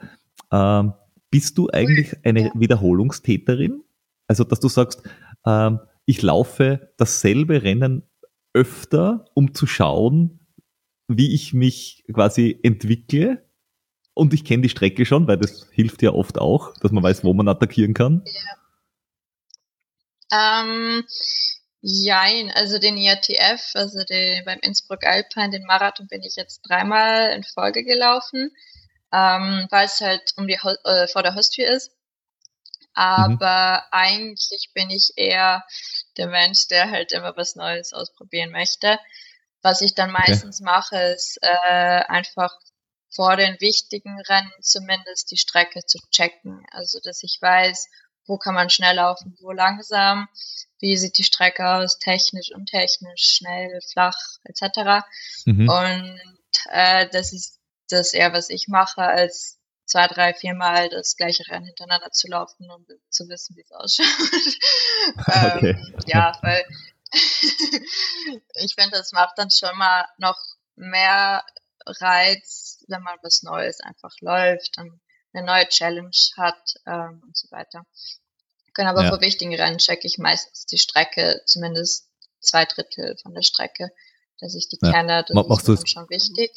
Ähm, bist du eigentlich eine Wiederholungstäterin? Also, dass du sagst, ähm, ich laufe dasselbe Rennen öfter, um zu schauen, wie ich mich quasi entwickle. Und ich kenne die Strecke schon, weil das hilft ja oft auch, dass man weiß, wo man attackieren kann. Ja. Ähm, Jein, also den IATF, also den, beim Innsbruck Alpine, den Marathon bin ich jetzt dreimal in Folge gelaufen, ähm, weil es halt um die äh, vor der Haustür ist. Aber mhm. eigentlich bin ich eher der Mensch, der halt immer was Neues ausprobieren möchte. Was ich dann meistens okay. mache, ist äh, einfach vor den wichtigen Rennen zumindest die Strecke zu checken. Also dass ich weiß, wo kann man schnell laufen, wo langsam, wie sieht die Strecke aus, technisch, untechnisch, schnell, flach, etc. Mhm. Und äh, das ist das eher, was ich mache, als zwei, drei, viermal das gleiche Rennen hintereinander zu laufen und zu wissen, wie es ausschaut. okay. ähm, ja, weil ich finde, das macht dann schon mal noch mehr Reiz, wenn man was Neues einfach läuft und eine neue Challenge hat ähm, und so weiter. Genau, aber ja. vor wichtigen Rennen checke ich meistens die Strecke, zumindest zwei Drittel von der Strecke, dass ich die ja. kenne. Das Machst ist schon wichtig.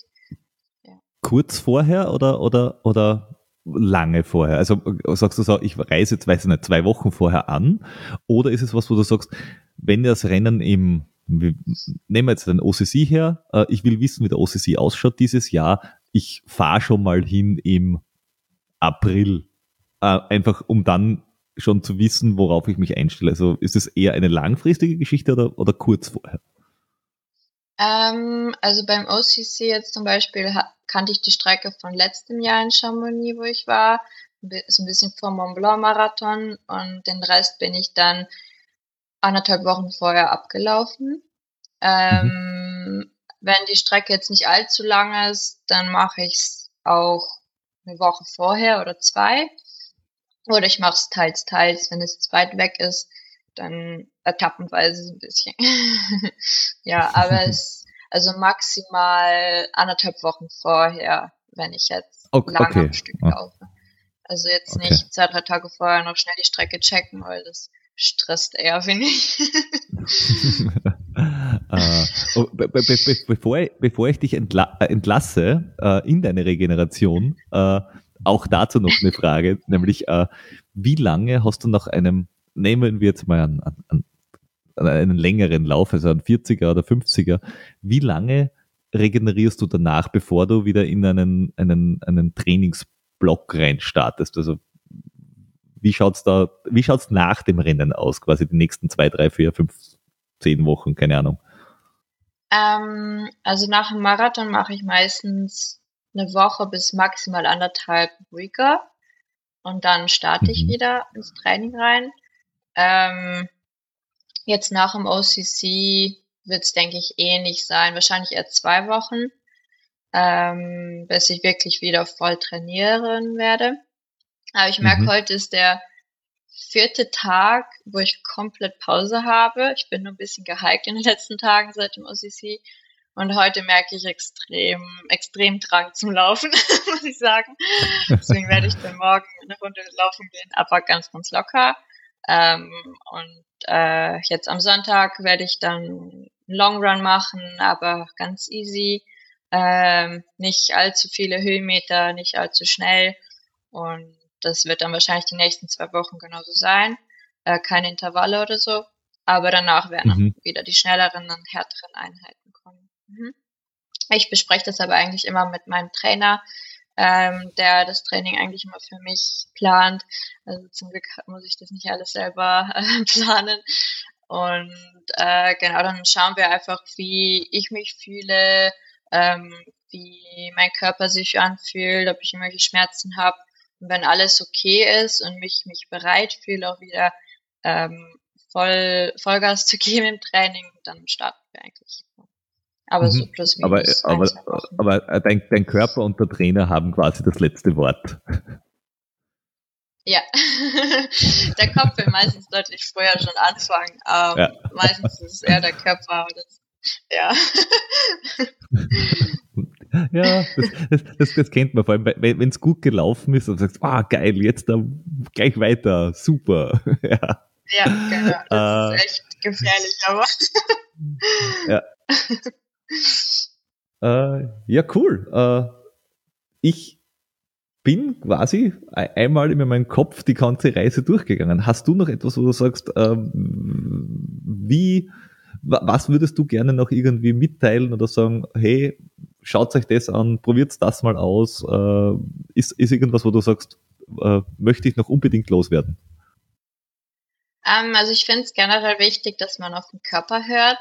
Kurz vorher oder, oder, oder lange vorher? Also sagst du so, ich reise jetzt, weiß ich nicht, zwei Wochen vorher an? Oder ist es was, wo du sagst, wenn das Rennen im, nehmen wir jetzt den OCC her, äh, ich will wissen, wie der OCC ausschaut dieses Jahr, ich fahre schon mal hin im April, äh, einfach um dann schon zu wissen, worauf ich mich einstelle? Also ist es eher eine langfristige Geschichte oder, oder kurz vorher? Ähm, also beim OCC jetzt zum Beispiel kannte ich die Strecke von letztem Jahr in Chamonix, wo ich war, so ein bisschen vor Mont Blanc Marathon und den Rest bin ich dann anderthalb Wochen vorher abgelaufen. Ähm, mhm. Wenn die Strecke jetzt nicht allzu lang ist, dann mache ich es auch eine Woche vorher oder zwei. Oder ich mache es teils, teils, wenn es zu weit weg ist, dann etappenweise so ein bisschen. ja, aber es, also maximal anderthalb Wochen vorher, wenn ich jetzt okay, lange okay. am Stück laufe. Also jetzt okay. nicht zwei, drei Tage vorher noch schnell die Strecke checken, weil das stresst eher, finde ich. uh, be be be bevor, ich, bevor ich dich entla entlasse uh, in deine Regeneration, uh, auch dazu noch eine Frage, nämlich äh, wie lange hast du nach einem, nehmen wir jetzt mal an, an, an einen längeren Lauf, also einen 40er oder 50er, wie lange regenerierst du danach, bevor du wieder in einen, einen, einen Trainingsblock reinstartest? Also wie schaut's da, wie schaut's nach dem Rennen aus, quasi die nächsten zwei, drei, vier, fünf, zehn Wochen, keine Ahnung? Ähm, also nach dem Marathon mache ich meistens eine Woche bis maximal anderthalb ruhiger und dann starte ich mhm. wieder ins Training rein. Ähm, jetzt nach dem OCC wird es, denke ich, ähnlich sein. Wahrscheinlich eher zwei Wochen, ähm, bis ich wirklich wieder voll trainieren werde. Aber ich merke, mhm. heute ist der vierte Tag, wo ich komplett Pause habe. Ich bin nur ein bisschen gehiked in den letzten Tagen seit dem OCC. Und heute merke ich extrem, extrem Drang zum Laufen, muss ich sagen. Deswegen werde ich dann morgen eine Runde laufen gehen, aber ganz, ganz locker. Ähm, und äh, jetzt am Sonntag werde ich dann Long Run machen, aber ganz easy. Ähm, nicht allzu viele Höhenmeter, nicht allzu schnell. Und das wird dann wahrscheinlich die nächsten zwei Wochen genauso sein. Äh, keine Intervalle oder so. Aber danach werden dann mhm. wieder die schnelleren und härteren Einheiten kommen. Mhm. Ich bespreche das aber eigentlich immer mit meinem Trainer, ähm, der das Training eigentlich immer für mich plant. Also zum Glück muss ich das nicht alles selber äh, planen. Und äh, genau, dann schauen wir einfach, wie ich mich fühle, ähm, wie mein Körper sich anfühlt, ob ich irgendwelche Schmerzen habe. Und wenn alles okay ist und mich, mich bereit fühle, auch wieder ähm, voll, Vollgas zu geben im Training, dann starten wir eigentlich. Aber mhm. so plus minus. Aber, aber, aber dein, dein Körper und der Trainer haben quasi das letzte Wort. Ja, der Kopf will meistens deutlich früher schon anfangen. Ähm, ja. Meistens ist es eher der Körper. Das, ja. ja, das, das, das, kennt man vor allem, wenn es gut gelaufen ist und sagst, ah geil, jetzt da gleich weiter, super. ja. ja, genau. Das äh, ist echt gefährlich, aber. ja. Äh, ja, cool. Äh, ich bin quasi einmal in meinem Kopf die ganze Reise durchgegangen. Hast du noch etwas, wo du sagst, ähm, wie, was würdest du gerne noch irgendwie mitteilen oder sagen, hey, schaut euch das an, probiert das mal aus. Äh, ist, ist irgendwas, wo du sagst, äh, möchte ich noch unbedingt loswerden? Ähm, also ich finde es generell wichtig, dass man auf den Körper hört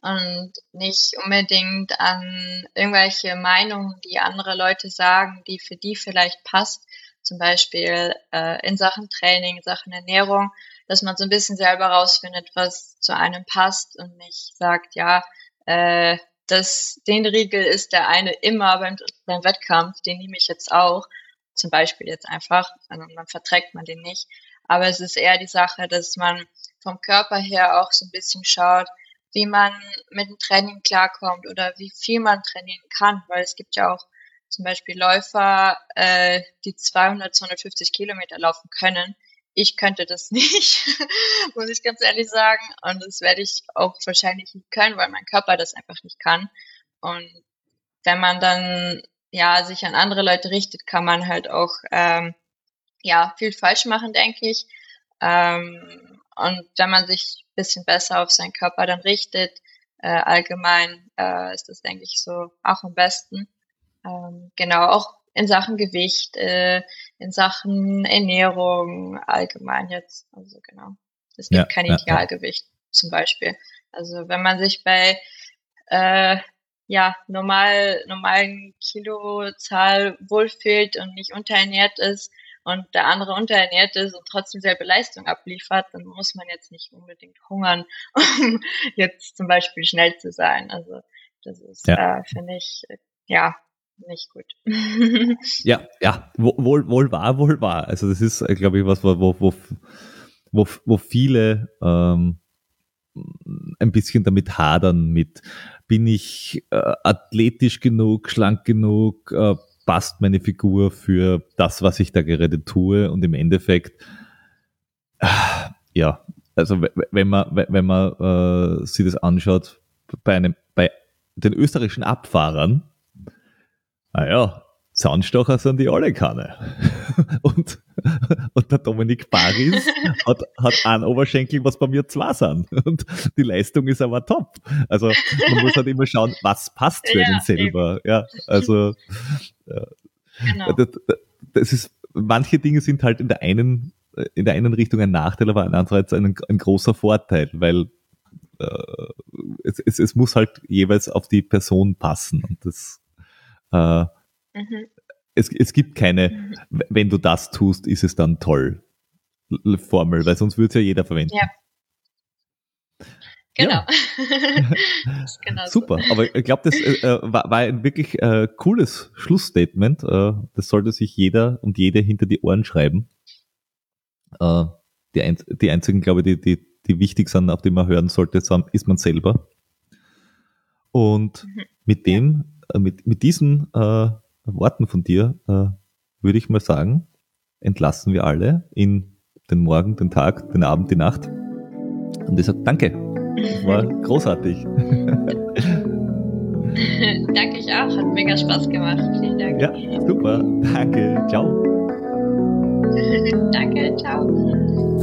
und nicht unbedingt an irgendwelche Meinungen, die andere Leute sagen, die für die vielleicht passt, zum Beispiel äh, in Sachen Training, in Sachen Ernährung, dass man so ein bisschen selber rausfindet, was zu einem passt und nicht sagt, ja, äh, das, den Riegel ist der eine immer beim, beim Wettkampf, den nehme ich jetzt auch, zum Beispiel jetzt einfach, also dann verträgt man den nicht. Aber es ist eher die Sache, dass man vom Körper her auch so ein bisschen schaut, wie man mit dem Training klarkommt oder wie viel man trainieren kann, weil es gibt ja auch zum Beispiel Läufer, äh, die 200, 250 Kilometer laufen können. Ich könnte das nicht, muss ich ganz ehrlich sagen. Und das werde ich auch wahrscheinlich nicht können, weil mein Körper das einfach nicht kann. Und wenn man dann ja sich an andere Leute richtet, kann man halt auch ähm, ja viel falsch machen, denke ich. Ähm, und wenn man sich ein bisschen besser auf seinen Körper dann richtet, äh, allgemein äh, ist das, denke ich, so auch am besten. Ähm, genau, auch in Sachen Gewicht, äh, in Sachen Ernährung allgemein jetzt. Also genau. Es gibt ja, kein Idealgewicht ja. zum Beispiel. Also wenn man sich bei äh, ja, normal, normalen Kilozahl wohlfühlt und nicht unterernährt ist, und der andere unterernährt ist und trotzdem selbe Leistung abliefert, dann muss man jetzt nicht unbedingt hungern, um jetzt zum Beispiel schnell zu sein. Also das ist, ja. äh, finde ich, ja, nicht gut. ja, ja, wohl, wohl wahr, wohl wahr. Also das ist, glaube ich, was, wo, wo, wo, wo viele ähm, ein bisschen damit hadern mit, bin ich äh, athletisch genug, schlank genug, äh, passt meine Figur für das, was ich da gerade tue und im Endeffekt, ja, also wenn man, wenn man äh, sich das anschaut, bei einem, bei den österreichischen Abfahrern, naja, Zahnstocher sind die alle keine. Und, und der Dominik Paris hat, hat einen Oberschenkel, was bei mir zwei sind. Und die Leistung ist aber top. Also man muss halt immer schauen, was passt für ja, einen selber. Eben. Ja, also ja. Genau. Das, das ist, manche Dinge sind halt in der einen, in der einen Richtung ein Nachteil, aber andererseits ein, ein großer Vorteil, weil äh, es, es, es muss halt jeweils auf die Person passen. Und das äh, Mhm. Es, es gibt keine, wenn du das tust, ist es dann toll. Formel, weil sonst würde es ja jeder verwenden. Ja. Genau. Ja. genau Super, so. aber ich glaube, das äh, äh, war, war, ein wirklich äh, cooles Schlussstatement. Äh, das sollte sich jeder und jede hinter die Ohren schreiben. Äh, die, ein, die einzigen, glaube ich, die, die, die wichtig sind, auf die man hören sollte, ist man selber. Und mhm. mit dem, äh, mit, mit diesen Worten von dir äh, würde ich mal sagen, entlassen wir alle in den Morgen, den Tag, den Abend, die Nacht. Und ich sage danke. Das war großartig. danke ich auch. Hat mega Spaß gemacht. Vielen Dank. Ja, super. Danke. Ciao. danke. Ciao.